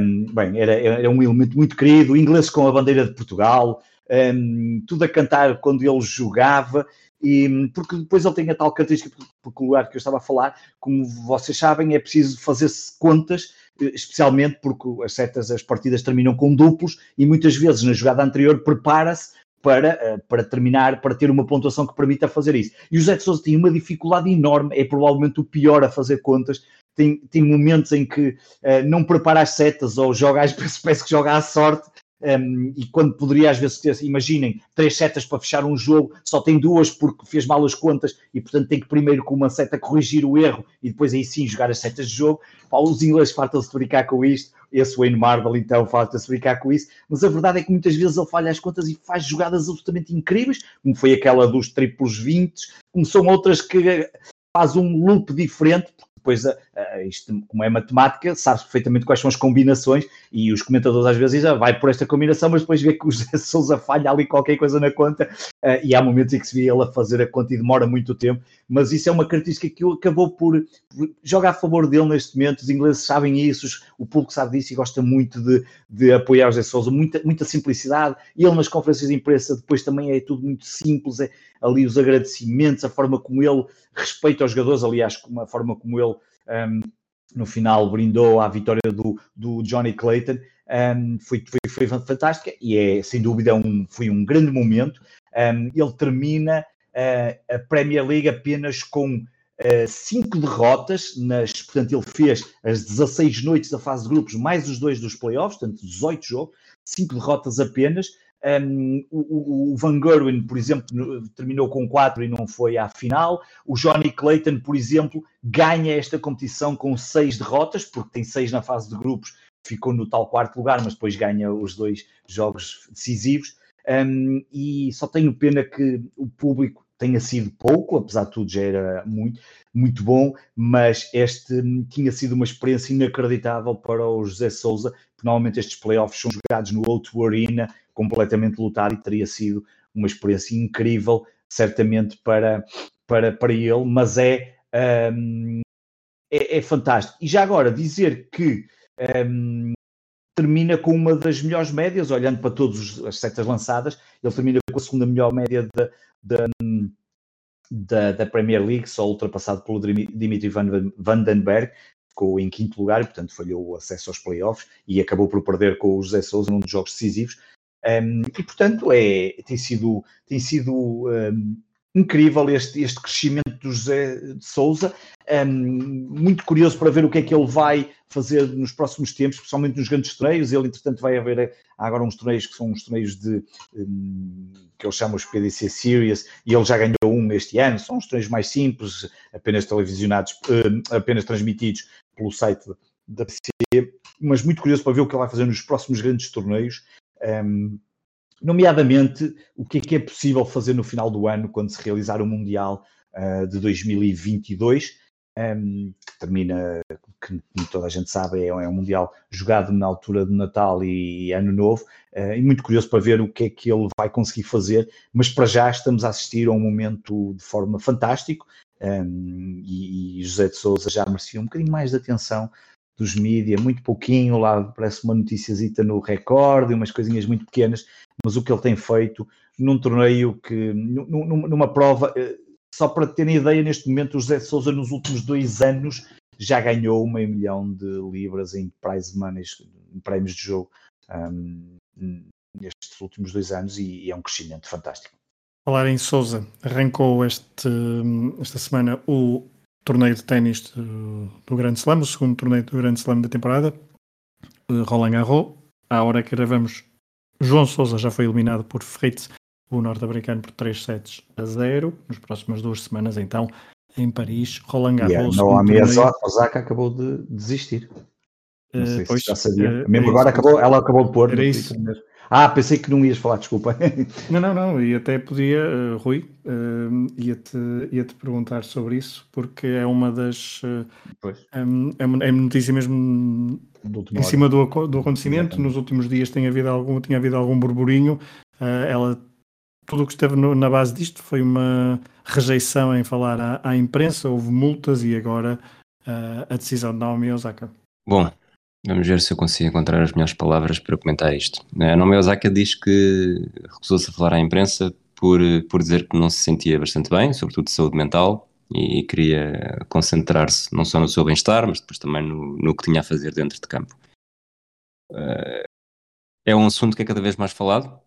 Um, bem, era, era um elemento muito querido, inglês com a bandeira de Portugal, um, tudo a cantar quando ele jogava, e, porque depois ele tem a tal característica peculiar que eu estava a falar, como vocês sabem, é preciso fazer-se contas, especialmente porque as setas, as partidas terminam com duplos, e muitas vezes na jogada anterior prepara-se para, eh, para terminar, para ter uma pontuação que permita fazer isso. E o Zé de Souza tem uma dificuldade enorme, é provavelmente o pior a fazer contas, tem, tem momentos em que uh, não prepara as setas ou joga, parece que joga à sorte um, e quando poderia às vezes imaginem, três setas para fechar um jogo, só tem duas porque fez mal as contas e portanto tem que primeiro com uma seta corrigir o erro e depois aí sim jogar as setas de jogo. Pá, os ingleses fartam-se de brincar com isto, esse Wayne Marvel então farta-se brincar com isso, mas a verdade é que muitas vezes ele falha as contas e faz jogadas absolutamente incríveis, como foi aquela dos triplos 20, como são outras que faz um loop diferente, depois, isto, como é matemática, sabe perfeitamente quais são as combinações e os comentadores às vezes dizem, ah, vai por esta combinação, mas depois vê que o José Souza falha ali qualquer coisa na conta uh, e há momentos em que se vê ele a fazer a conta e demora muito tempo, mas isso é uma característica que acabou por, jogar a favor dele neste momento, os ingleses sabem isso, o público sabe disso e gosta muito de, de apoiar o José Souza, muita, muita simplicidade, ele nas conferências de imprensa depois também é tudo muito simples, é ali os agradecimentos, a forma como ele respeita os jogadores, aliás, a forma como ele um, no final brindou à vitória do, do Johnny Clayton, um, foi, foi, foi, fantástica e é sem dúvida um, foi um grande momento. Um, ele termina uh, a Premier League apenas com uh, cinco derrotas, nas, portanto, ele fez as 16 noites da fase de grupos, mais os dois dos playoffs, portanto, 18 jogos, cinco derrotas apenas. Um, o, o, Van Gerwen, por exemplo, terminou com 4 e não foi à final. O Johnny Clayton, por exemplo, ganha esta competição com 6 derrotas, porque tem 6 na fase de grupos, ficou no tal quarto lugar, mas depois ganha os dois jogos decisivos. Um, e só tenho pena que o público tenha sido pouco, apesar de tudo já era muito, muito bom, mas este tinha sido uma experiência inacreditável para o José Souza, porque normalmente estes playoffs são jogados no O2 Arena, completamente lotado e teria sido uma experiência incrível, certamente para, para, para ele, mas é, um, é, é, fantástico. E já agora dizer que um, termina com uma das melhores médias, olhando para todas as setas lançadas, ele termina com a segunda melhor média da, da, da, da Premier League, só ultrapassado pelo Dimitri Vandenberg, ficou em quinto lugar, portanto falhou o acesso aos playoffs e acabou por perder com o José Souza num dos jogos decisivos. Um, e, portanto, é, tem sido, tem sido um, incrível este, este crescimento do José de Souza. Um, muito curioso para ver o que é que ele vai fazer nos próximos tempos, principalmente nos grandes torneios. Ele, entretanto, vai haver agora uns torneios que são uns torneios de que ele chama os PDC Series, e ele já ganhou um este ano. São uns torneios mais simples, apenas televisionados, apenas transmitidos pelo site da PC, mas muito curioso para ver o que ele vai fazer nos próximos grandes torneios um, nomeadamente, o que é que é possível fazer no final do ano, quando se realizar o Mundial uh, de 2022, um, que termina, que toda a gente sabe, é, é, um Mundial jogado na altura de Natal e, Ano Novo, uh, e muito curioso para ver o que é que ele vai conseguir fazer, mas para já estamos a assistir a um momento de forma fantástico, um, e, e José de Souza já merecia um bocadinho mais de atenção dos mídias, muito pouquinho, lá parece uma noticiazita no recorde, umas coisinhas muito pequenas, mas o que ele tem feito num torneio que, numa prova, eh, só para terem ideia, neste momento o José Souza nos últimos dois anos já ganhou meio milhão de libras em prize money, em prémios de jogo, um, nestes últimos dois anos e, e é um crescimento fantástico. Falar em Souza, arrancou este, esta semana o torneio de ténis do, do Grande Slam, o segundo torneio do Grande Slam da temporada, Roland Garros. À hora que gravamos, João Sousa já foi eliminado por Fritz, o norte-americano, por 3 sets a 0. Nas próximas duas semanas, então, em Paris, Roland Garros. Yeah, Naomi Osaka acabou de desistir. Não sei uh, pois, se já sabia. Uh, Mesmo é agora acabou, ela acabou de pôr. Era isso. Ah, pensei que não ias falar, desculpa. Não, não, não, e até podia, uh, Rui, uh, ia-te ia -te perguntar sobre isso, porque é uma das. Uh, é, é, notícia mesmo em cima do, do acontecimento. Nos últimos dias tem havido algum, tinha havido algum burburinho. Ela, tudo o que esteve no, na base disto foi uma rejeição em falar à, à imprensa, houve multas e agora uh, a decisão de Naomi Osaka. Bom, Vamos ver se eu consigo encontrar as melhores palavras para comentar isto. A Naomi Osaka diz que recusou-se a falar à imprensa por, por dizer que não se sentia bastante bem, sobretudo de saúde mental, e queria concentrar-se não só no seu bem-estar, mas depois também no, no que tinha a fazer dentro de campo. Uh, é um assunto que é cada vez mais falado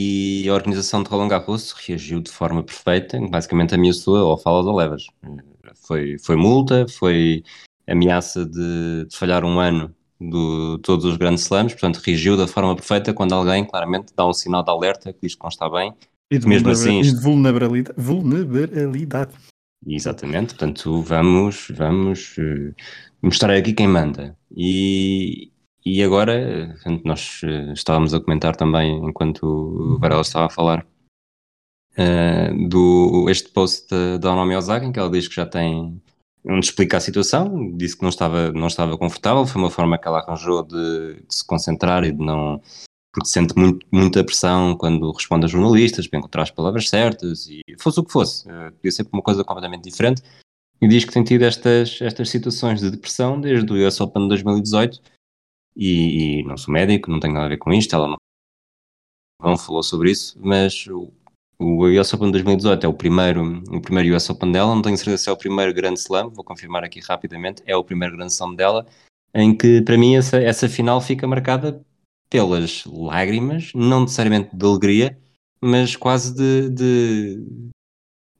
e a organização de Roland Garros reagiu de forma perfeita, basicamente ameaçou ou fala de levas. Foi, foi multa, foi ameaça de, de falhar um ano de todos os grandes slams, portanto reagiu da forma perfeita quando alguém claramente dá um sinal de alerta que diz que não está bem. E de, mesmo assim, isto... de vulnerabilidade, vulnerabilidade. Exatamente, portanto vamos, vamos uh, mostrar aqui quem manda. E, e agora, nós uh, estávamos a comentar também, enquanto o Varela estava a falar, uh, do este post da Naomi Osaka, em que ela diz que já tem onde explica a situação, disse que não estava, não estava confortável, foi uma forma que ela arranjou de, de se concentrar e de não. porque sente muito, muita pressão quando responde a jornalistas para encontrar as palavras certas e fosse o que fosse, uh, podia ser uma coisa completamente diferente. E diz que tem tido estas, estas situações de depressão desde o US Open de 2018 e, e não sou médico, não tenho nada a ver com isto, ela não, não falou sobre isso, mas o US Open 2018 é o primeiro, o primeiro US Open dela, não tenho certeza se é o primeiro grande slam, vou confirmar aqui rapidamente, é o primeiro grande slam dela, em que para mim essa, essa final fica marcada pelas lágrimas, não necessariamente de alegria, mas quase de, de,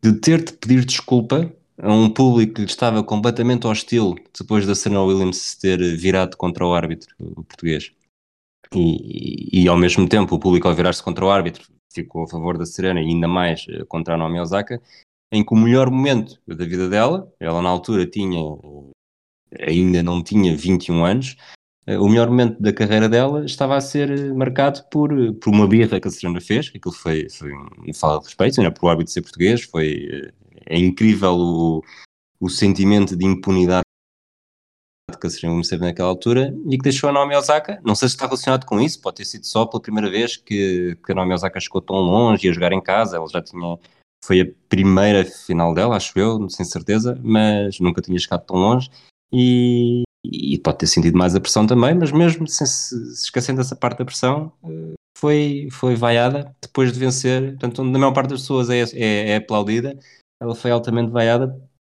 de ter de pedir desculpa a um público que lhe estava completamente hostil depois da Serena Williams ter virado contra o árbitro português. E, e, ao mesmo tempo o público ao virar-se contra o árbitro ficou a favor da Serena e ainda mais eh, contra a Naomi Osaka, em que o melhor momento da vida dela, ela na altura tinha, ainda não tinha 21 anos, eh, o melhor momento da carreira dela estava a ser marcado por, por uma birra que a Serena fez, aquilo foi, foi um fala de respeito, é por o de ser português, foi eh, é incrível o, o sentimento de impunidade que a Serena Williams teve naquela altura e que deixou a Naomi Osaka. Não sei se está relacionado com isso, pode ter sido só pela primeira vez que, que a Naomi Osaka chegou tão longe e a jogar em casa. Ela já tinha. Foi a primeira final dela, acho eu, sem certeza, mas nunca tinha chegado tão longe. E, e pode ter sentido mais a pressão também, mas mesmo sem se, esquecendo dessa parte da pressão, eh, foi, foi vaiada depois de vencer. Portanto, na maior parte das pessoas é, é, é aplaudida, ela foi altamente vaiada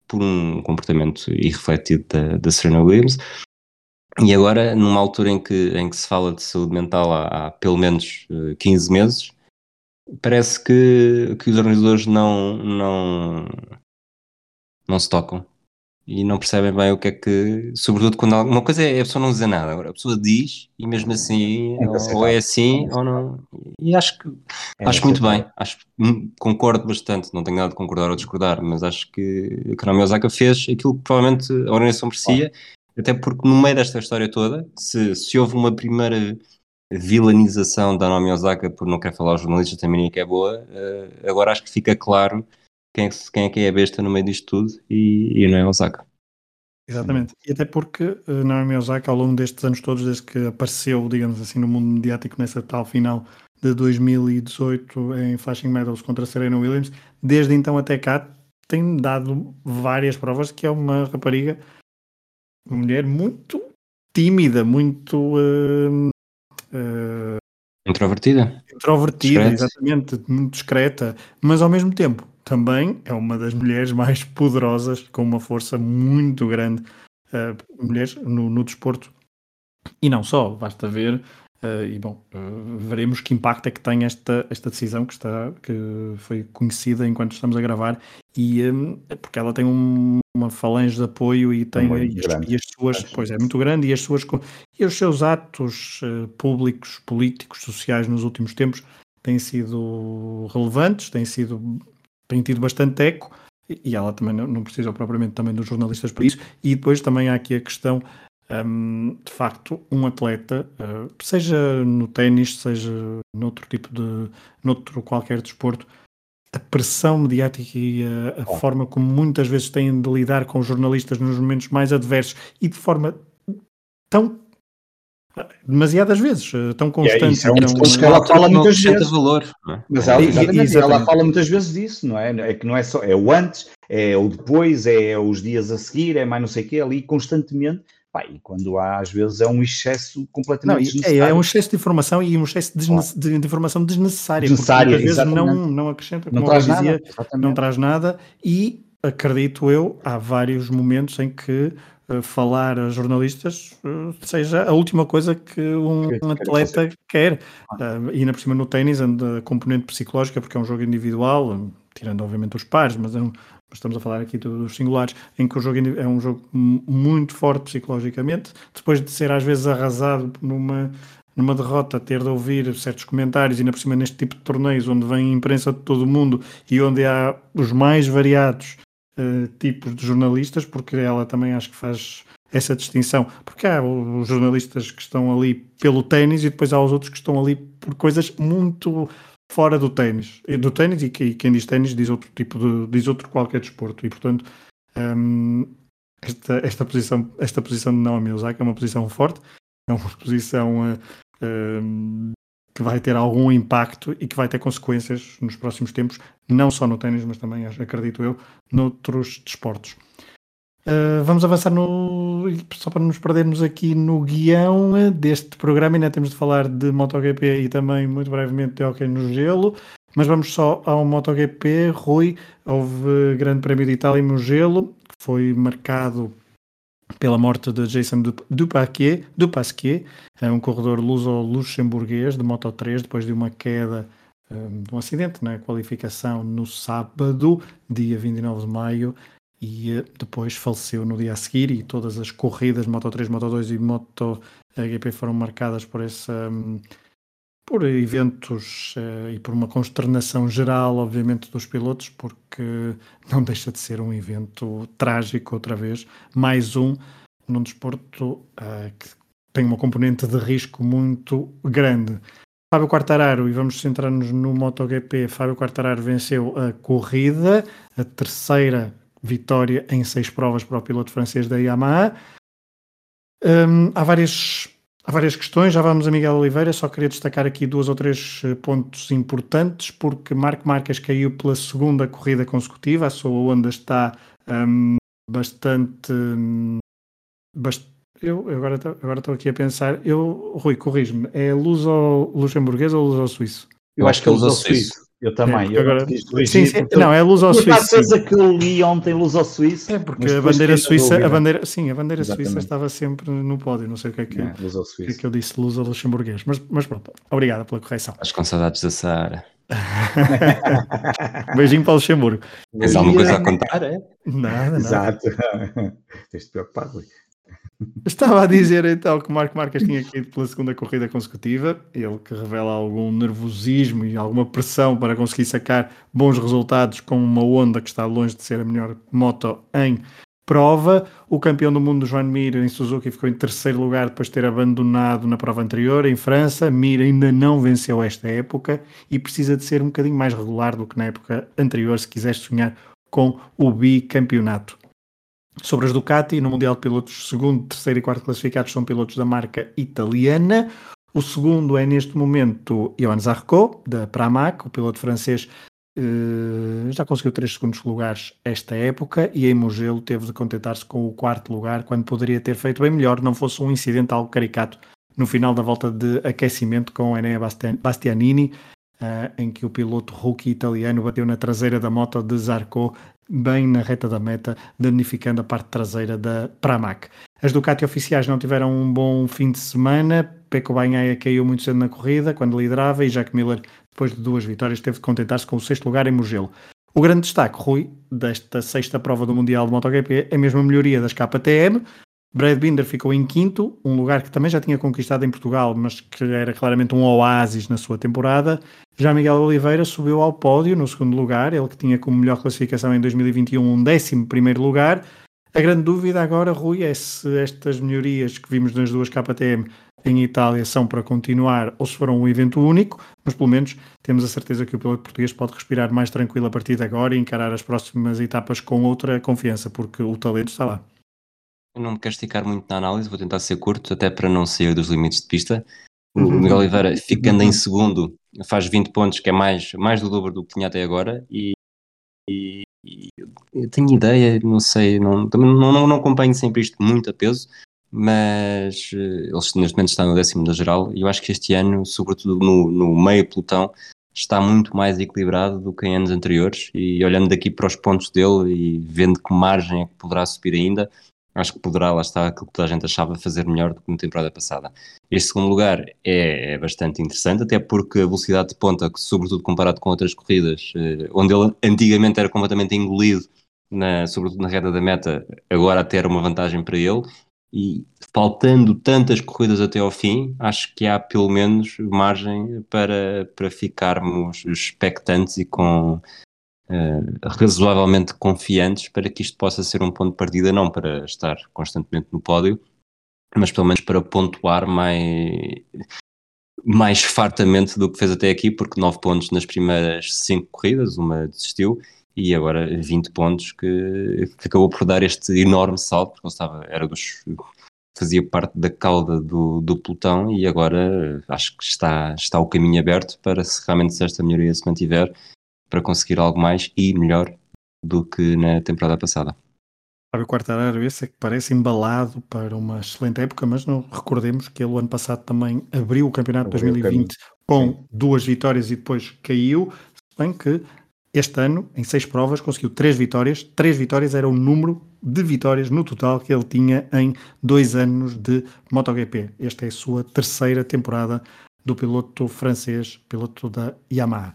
por um comportamento irrefletido da, da Serena Williams. E agora, numa altura em que, em que se fala de saúde mental há, há pelo menos uh, eh, 15 meses, parece que, que os organizadores não, não, não se tocam e não percebem bem o que é que, sobretudo quando uma coisa é a pessoa não dizer nada, agora a pessoa diz e mesmo assim é ou, é assim ou não. E acho que é acho muito bem, acho concordo bastante, não tenho nada de concordar ou discordar, mas acho que a Naomi Osaka fez aquilo que provavelmente a organização merecia, até porque no meio desta história toda, se, se houve uma primeira vilanização da Naomi Osaka por não querer falar aos jornalistas também que é boa, uh, agora acho que fica claro quem é, quem é que é a besta no meio disto tudo e, e não é Osaka. Exatamente. E até porque uh, Naomi Osaka, ao longo destes anos todos, desde que apareceu, digamos assim, no mundo mediático nessa tal final de 2018 em Flashing Medals contra Serena Williams, desde então até cá tem dado várias provas que é uma rapariga, uma mulher muito tímida, muito uh, uh, introvertida. Introvertida, exatamente, muito discreta, mas ao mesmo tempo também é uma das mulheres mais poderosas, com uma força muito grande, uh, mulheres no, no, desporto. E não só, basta ver Uh, e bom, uh, veremos que impacto é que tem esta, esta decisão que, está, que foi conhecida enquanto estamos a gravar, e um, porque ela tem um, uma falange de apoio e tem e as, e as, suas, pois é muito grande, e as suas e os seus atos públicos, políticos, sociais nos últimos tempos têm sido relevantes, têm sido têm tido bastante eco, e ela também não, não precisa propriamente também dos jornalistas para isso, e depois também há aqui a questão um, de facto, um atleta, uh, seja no ténis, seja noutro tipo de, noutro qualquer desporto, a pressão mediática e a, a oh. forma como muitas vezes têm de lidar com os jornalistas nos momentos mais adversos e de forma tão demasiadas vezes, eh, tão constante. É, é um que ela fala muitas vezes. Valor, é? Mas ela, exatamente, exatamente. ela fala muitas vezes disso, não é? É que não é só, é o antes, é o depois, é os dias a seguir, é mais não sei o quê, ali constantemente Pá, e quando há, às vezes, é um excesso completamente não, desnecessário. É, é um excesso de informação e um excesso de, de, de informação desnecessária. Desnecessária, às vezes não, não acrescenta, não traz dizia, nada. Não traz nada e, acredito eu, há vários momentos em que falar a jornalistas uh, seja a última coisa que um, que, atleta quer. Uh, e ainda por cima no ténis, a componente psicológica, porque é um jogo individual, tirando obviamente os pares, mas é um, estamos a falar aqui dos singulares, em que o jogo é um jogo muito forte psicologicamente, depois de ser às vezes arrasado numa, numa derrota, ter de ouvir certos comentários, e ainda por cima neste tipo de torneios, onde vem imprensa de todo o mundo e onde há os mais variados uh, tipos de jornalistas, porque ela também acho que faz essa distinção, porque há os jornalistas que estão ali pelo ténis e depois há os outros que estão ali por coisas muito fora do ténis. Do ténis, e, quem diz ténis diz outro tipo de, diz outro qualquer desporto. E portanto, um, esta, esta, posição, esta posição de Naomi Osaka é uma posição forte, é uma posição uh, um, que vai ter algum impacto e que vai ter consequências nos próximos tempos, não só no ténis, mas também, acredito eu, noutros desportos. Uh, vamos avançar no. Só para nos perdermos aqui no guião deste programa, ainda temos de falar de MotoGP e também, muito brevemente, de hockey no gelo. Mas vamos só ao MotoGP. Rui, houve Grande Prémio de Itália no gelo, que foi marcado pela morte de Jason Dupasquier, é um corredor luso-luxemburguês de Moto 3, depois de uma queda, um, de um acidente na qualificação no sábado, dia 29 de maio, e eh, depois faleceu no dia a seguir e todas as corridas Moto 3, Moto 2 e Moto GP foram marcadas por essa hum, por eventos uh, e por uma consternação geral, obviamente, dos pilotos, porque não deixa de ser um evento trágico outra vez, mais um num desporto uh, que tem uma componente de risco muito grande. Fábio Quartararo, e vamos centrar-nos no MotoGP, Fábio Quartararo venceu a corrida, a terceira vitória em seis provas para o piloto francês da Yamaha. Um, há, várias, há várias questões, já vamos a Miguel Oliveira, só queria destacar aqui duas ou três eh, pontos importantes, porque Marco Marques caiu pela segunda corrida consecutiva, a sua onda está um, bastante. Um, bast eu agora estou aqui a pensar, eu, Rui, corrijo-me, é luso-luxemburguês ou luso-suíço? Eu, eu acho que é luso-suíço. Eu também. É, eu agora, sim, sim, não, é luz ao suíço. A coisa que eu li ontem, luz ao suíço. É porque a bandeira suíça, a bandeira, sim, a bandeira Exatamente. suíça estava sempre no pódio. Não sei o que é que, é, luz ao que, é que eu disse, luz ao luxemburguês. Mas, mas pronto, obrigado pela correção. As com saudades da Sara. Beijinho para o Luxemburgo. Tens alguma coisa a contar? É? Nada, nada. Exato. Tens de preocupar, Rui. Estava a dizer então que Marco Marques tinha caído pela segunda corrida consecutiva, ele que revela algum nervosismo e alguma pressão para conseguir sacar bons resultados com uma Honda que está longe de ser a melhor moto em prova. O campeão do mundo, João Mir, em Suzuki, ficou em terceiro lugar depois de ter abandonado na prova anterior. Em França, Mir ainda não venceu esta época e precisa de ser um bocadinho mais regular do que na época anterior se quiser sonhar com o bicampeonato. Sobre as Ducati, no Mundial de Pilotos, segundo, terceiro e quarto classificados são pilotos da marca italiana. O segundo é, neste momento, Johan Zarco, da Pramac, o piloto francês Uh, já conseguiu três segundos lugares esta época e em Mugello teve de contentar-se com o quarto lugar quando poderia ter feito bem melhor, não fosse um incidente algo caricato no final da volta de aquecimento com Enea Bastianini, uh, em que o piloto rookie italiano bateu na traseira da moto de Zarco bem na reta da meta, danificando a parte traseira da Pramac. As Ducati oficiais não tiveram um bom fim de semana. Pecco Bagnaia caiu muito cedo na corrida, quando liderava, e Jack Miller, depois de duas vitórias, teve de contentar-se com o sexto lugar em Mugello. O grande destaque, Rui, desta sexta prova do Mundial de MotoGP é mesmo a melhoria das KTM. Brad Binder ficou em quinto, um lugar que também já tinha conquistado em Portugal, mas que era claramente um oásis na sua temporada. Já Miguel Oliveira subiu ao pódio no segundo lugar, ele que tinha como melhor classificação em 2021 um décimo primeiro lugar. A grande dúvida agora, Rui, é se estas melhorias que vimos nas duas KTM em Itália são para continuar ou se foram um evento único, mas pelo menos temos a certeza que o piloto português pode respirar mais tranquilo a partir de agora e encarar as próximas etapas com outra confiança, porque o talento está lá. Eu não me quero esticar muito na análise, vou tentar ser curto, até para não sair dos limites de pista. O Miguel Oliveira, ficando em segundo, faz 20 pontos, que é mais, mais do dobro do que tinha até agora, e, e, e eu tenho ideia, não sei, não, não, não, não acompanho sempre isto muito a peso, mas uh, eles neste momento estão no décimo da geral e eu acho que este ano, sobretudo no, no meio pelotão, está muito mais equilibrado do que em anos anteriores e olhando daqui para os pontos dele e vendo que margem é que poderá subir ainda, acho que poderá, lá está, aquilo que toda a gente achava fazer melhor do que na temporada passada. Este segundo lugar é, é bastante interessante, até porque a velocidade de ponta, que sobretudo comparado com outras corridas, uh, onde ele antigamente era completamente engolido, na, sobretudo na reta da meta, agora até era uma vantagem para ele e faltando tantas corridas até ao fim, acho que há pelo menos margem para, para ficarmos expectantes e com uh, razoavelmente confiantes para que isto possa ser um ponto de partida, não para estar constantemente no pódio, mas pelo menos para pontuar mais, mais fartamente do que fez até aqui, porque 9 pontos nas primeiras 5 corridas, uma desistiu, e agora 20 pontos que, que, acabou por dar este enorme salto, porque estava, era dos, fazia parte da cauda do, do pelotão e agora acho que está, está o caminho aberto para se realmente se esta melhoria se mantiver, para conseguir algo mais e melhor do que na temporada passada. Fábio Quartararo, esse é que parece embalado para uma excelente época, mas não recordemos que ele o ano passado também abriu o campeonato de 2020 com Sim. duas vitórias e depois caiu, se bem que este ano, em seis provas, conseguiu três vitórias. Três vitórias era o número de vitórias no total que ele tinha em dois anos de MotoGP. Esta é a sua terceira temporada do piloto francês, piloto da Yamaha.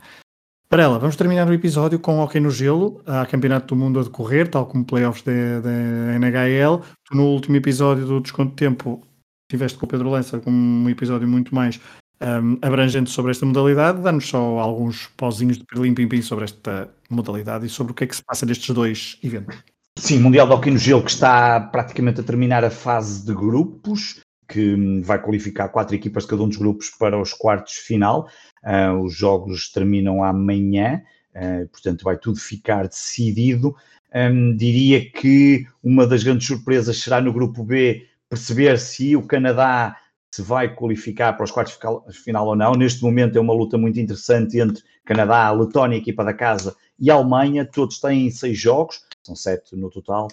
Para ela, vamos terminar o episódio com Hockey no Gelo. Há Campeonato do Mundo a decorrer, tal como playoffs da NHL. Tu, no último episódio do Desconto de Tempo, tiveste com o Pedro Lança com um episódio muito mais um, abrangente sobre esta modalidade. Dá-nos só alguns pauzinhos de perlim pim pim sobre esta modalidade e sobre o que é que se passa nestes dois eventos. Sim, Mundial de Hockey no Gelo que está praticamente a terminar a fase de grupos, que vai qualificar quatro equipas de cada um dos grupos para os quartos final. Uh, os jogos terminam amanhã, uh, portanto vai tudo ficar decidido. Um, diria que uma das grandes surpresas será no grupo B perceber se o Canadá se vai qualificar para os quartos de final ou não. Neste momento é uma luta muito interessante entre Canadá, Letónia, equipa da casa, e Alemanha. Todos têm seis jogos, são sete no total,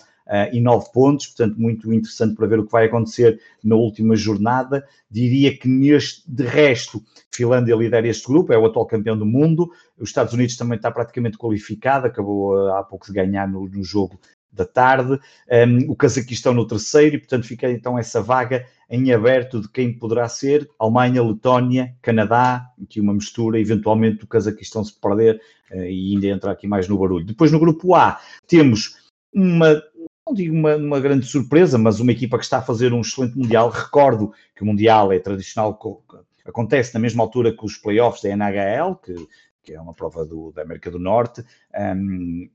e nove pontos, portanto, muito interessante para ver o que vai acontecer na última jornada. Diria que neste, de resto, Finlândia lidera este grupo, é o atual campeão do mundo. Os Estados Unidos também está praticamente qualificado, acabou uh, há pouco de ganhar no, no jogo da tarde, um, o Cazaquistão no terceiro, e portanto fica então essa vaga em aberto de quem poderá ser Alemanha, Letónia, Canadá, aqui uma mistura, eventualmente o Cazaquistão se perder uh, e ainda entrar aqui mais no barulho. Depois no grupo A temos uma, não digo uma, uma, grande surpresa, mas uma equipa que está a fazer um excelente Mundial. Recordo que o Mundial é tradicional, acontece na mesma altura que os playoffs da NHL, que, que é uma prova do, da América do Norte. Um,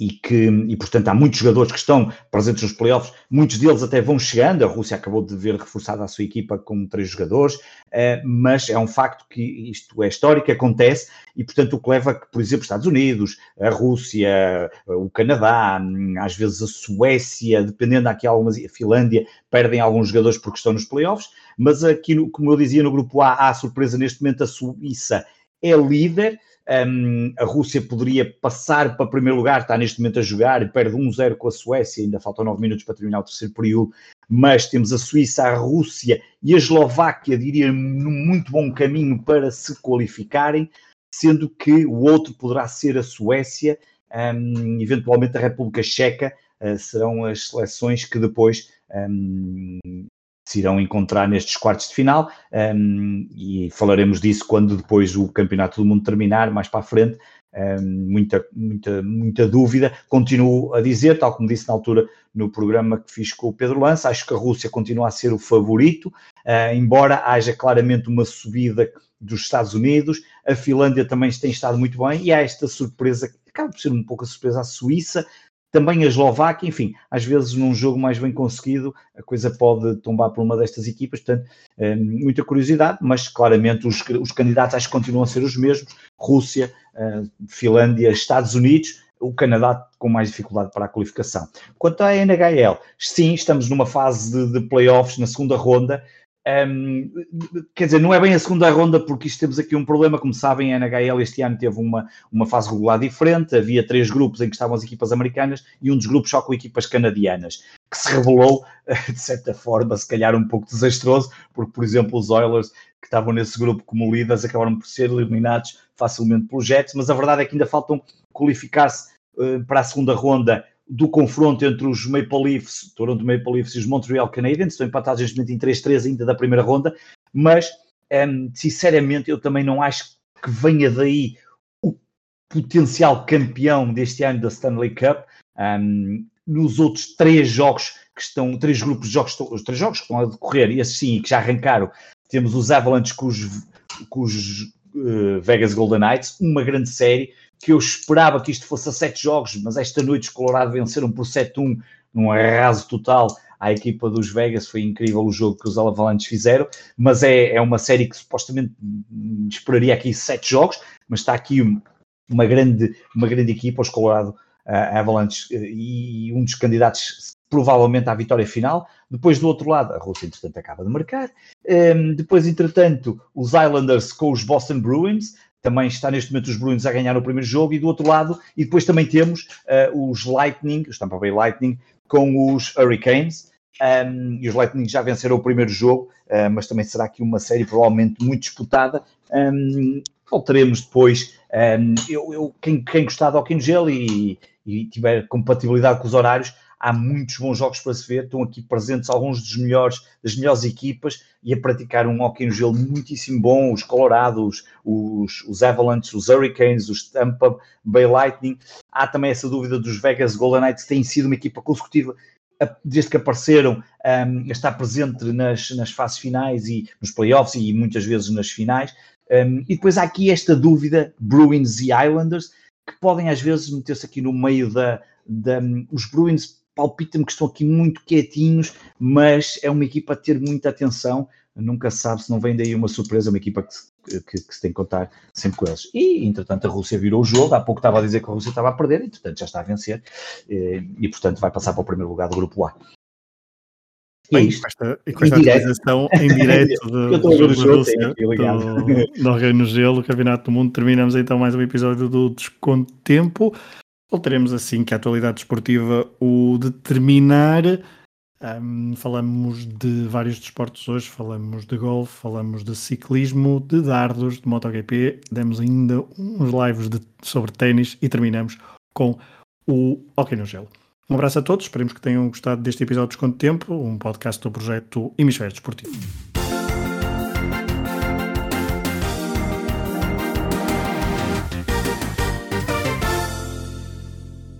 e que, e portanto, há muitos jogadores que estão presentes nos playoffs, muitos deles até vão chegando. A Rússia acabou de ver reforçada a sua equipa com três jogadores, uh, mas é um facto que isto é histórico, acontece, e portanto, o que leva que, por exemplo, os Estados Unidos, a Rússia, o Canadá, às vezes a Suécia, dependendo aqui algumas, a Finlândia, perdem alguns jogadores porque estão nos playoffs, mas aqui, como eu dizia, no grupo A, há surpresa neste momento, a Suíça é líder um, a Rússia poderia passar para primeiro lugar, está neste momento a jogar e perde 1-0 com a Suécia, ainda faltam 9 minutos para terminar o terceiro período, mas temos a Suíça, a Rússia e a Eslováquia, diria, num muito bom caminho para se qualificarem, sendo que o outro poderá ser a Suécia, um, eventualmente a República Checa, uh, serão as seleções que depois um, se irão encontrar nestes quartos de final um, e falaremos disso quando depois o Campeonato do Mundo terminar, mais para a frente. Um, muita, muita, muita dúvida. Continuo a dizer, tal como disse na altura no programa que fiz com o Pedro Lança, acho que a Rússia continua a ser o favorito, uh, embora haja claramente uma subida dos Estados Unidos, a Finlândia também tem estado muito bem e há esta surpresa, que acaba por ser um pouco a surpresa, a Suíça, também a Eslováquia, enfim, às vezes num jogo mais bem conseguido a coisa pode tombar por uma destas equipas, portanto, eh, muita curiosidade, mas claramente os, os candidatos acho que continuam a ser os mesmos, Rússia, eh, Finlândia, Estados Unidos, o Canadá com mais dificuldade para a qualificação. Quanto à NHL, sim, estamos numa fase de, de playoffs na segunda ronda, um, quer dizer, não é bem a segunda ronda, porque isto temos aqui um problema. Como sabem, a NHL este ano teve uma, uma fase regular diferente. Havia três grupos em que estavam as equipas americanas e um dos grupos só com equipas canadianas, que se revelou, de certa forma, se calhar um pouco desastroso, porque, por exemplo, os Oilers, que estavam nesse grupo como líderes, acabaram por ser eliminados facilmente pelos Jets. Mas a verdade é que ainda faltam qualificar-se uh, para a segunda ronda do confronto entre os Maple Leafs, Toronto Maple Leafs e os Montreal Canadiens, estão empatados neste momento em 3-3 ainda da primeira ronda, mas um, sinceramente eu também não acho que venha daí o potencial campeão deste ano da Stanley Cup. Um, nos outros três jogos que estão, três grupos de jogos, os três jogos que estão a decorrer, e esses sim, que já arrancaram, temos os Avalanche com os, com os uh, Vegas Golden Knights, uma grande série, que eu esperava que isto fosse a sete jogos, mas esta noite os Colorado venceram por 7-1 num arraso total à equipa dos Vegas, foi incrível o jogo que os Avalanches fizeram, mas é, é uma série que supostamente esperaria aqui sete jogos, mas está aqui uma grande, uma grande equipa, os Colorado uh, Avalanche, uh, e um dos candidatos provavelmente à vitória final. Depois, do outro lado, a Rússia, entretanto, acaba de marcar. Um, depois, entretanto, os Islanders com os Boston Bruins também está neste momento os Bruins a ganhar o primeiro jogo, e do outro lado, e depois também temos uh, os Lightning, os Tampa Bay Lightning, com os Hurricanes, um, e os Lightning já venceram o primeiro jogo, uh, mas também será aqui uma série provavelmente muito disputada. Um, voltaremos depois. Um, eu, eu, quem, quem gostar de hockey no gelo e, e tiver compatibilidade com os horários, há muitos bons jogos para se ver, estão aqui presentes alguns dos melhores, das melhores equipas e a praticar um hockey no gelo muitíssimo bom, os Colorados, os, os Avalanche, os Hurricanes, os Tampa Bay Lightning, há também essa dúvida dos Vegas Golden Knights, têm sido uma equipa consecutiva desde que apareceram, um, a estar presente nas, nas fases finais e nos playoffs e muitas vezes nas finais. Um, e depois há aqui esta dúvida, Bruins e Islanders, que podem às vezes meter-se aqui no meio da, da. Os Bruins palpita-me que estão aqui muito quietinhos, mas é uma equipa a ter muita atenção. Nunca se sabe se não vem daí uma surpresa, uma equipa que, que, que, se tem que contar sempre com eles. E, entretanto, a Rússia virou o jogo. Há pouco estava a dizer que a Rússia estava a perder, entretanto, já está a vencer. E, e portanto, vai passar para o primeiro lugar do grupo A. E é isto. Com esta, e com esta atualização em direto do jogo da Rússia, do, do Reino Gelo, Campeonato do Mundo, terminamos então mais um episódio do Desconto Tempo. Voltaremos assim que a atualidade desportiva o determinar. Um, falamos de vários desportos hoje, falamos de golfe, falamos de ciclismo, de dardos, de MotoGP, demos ainda uns lives de, sobre ténis e terminamos com o Hockey no Gelo. Um abraço a todos, esperemos que tenham gostado deste episódio de Desconto Tempo, um podcast do projeto Hemisfério Desportivo.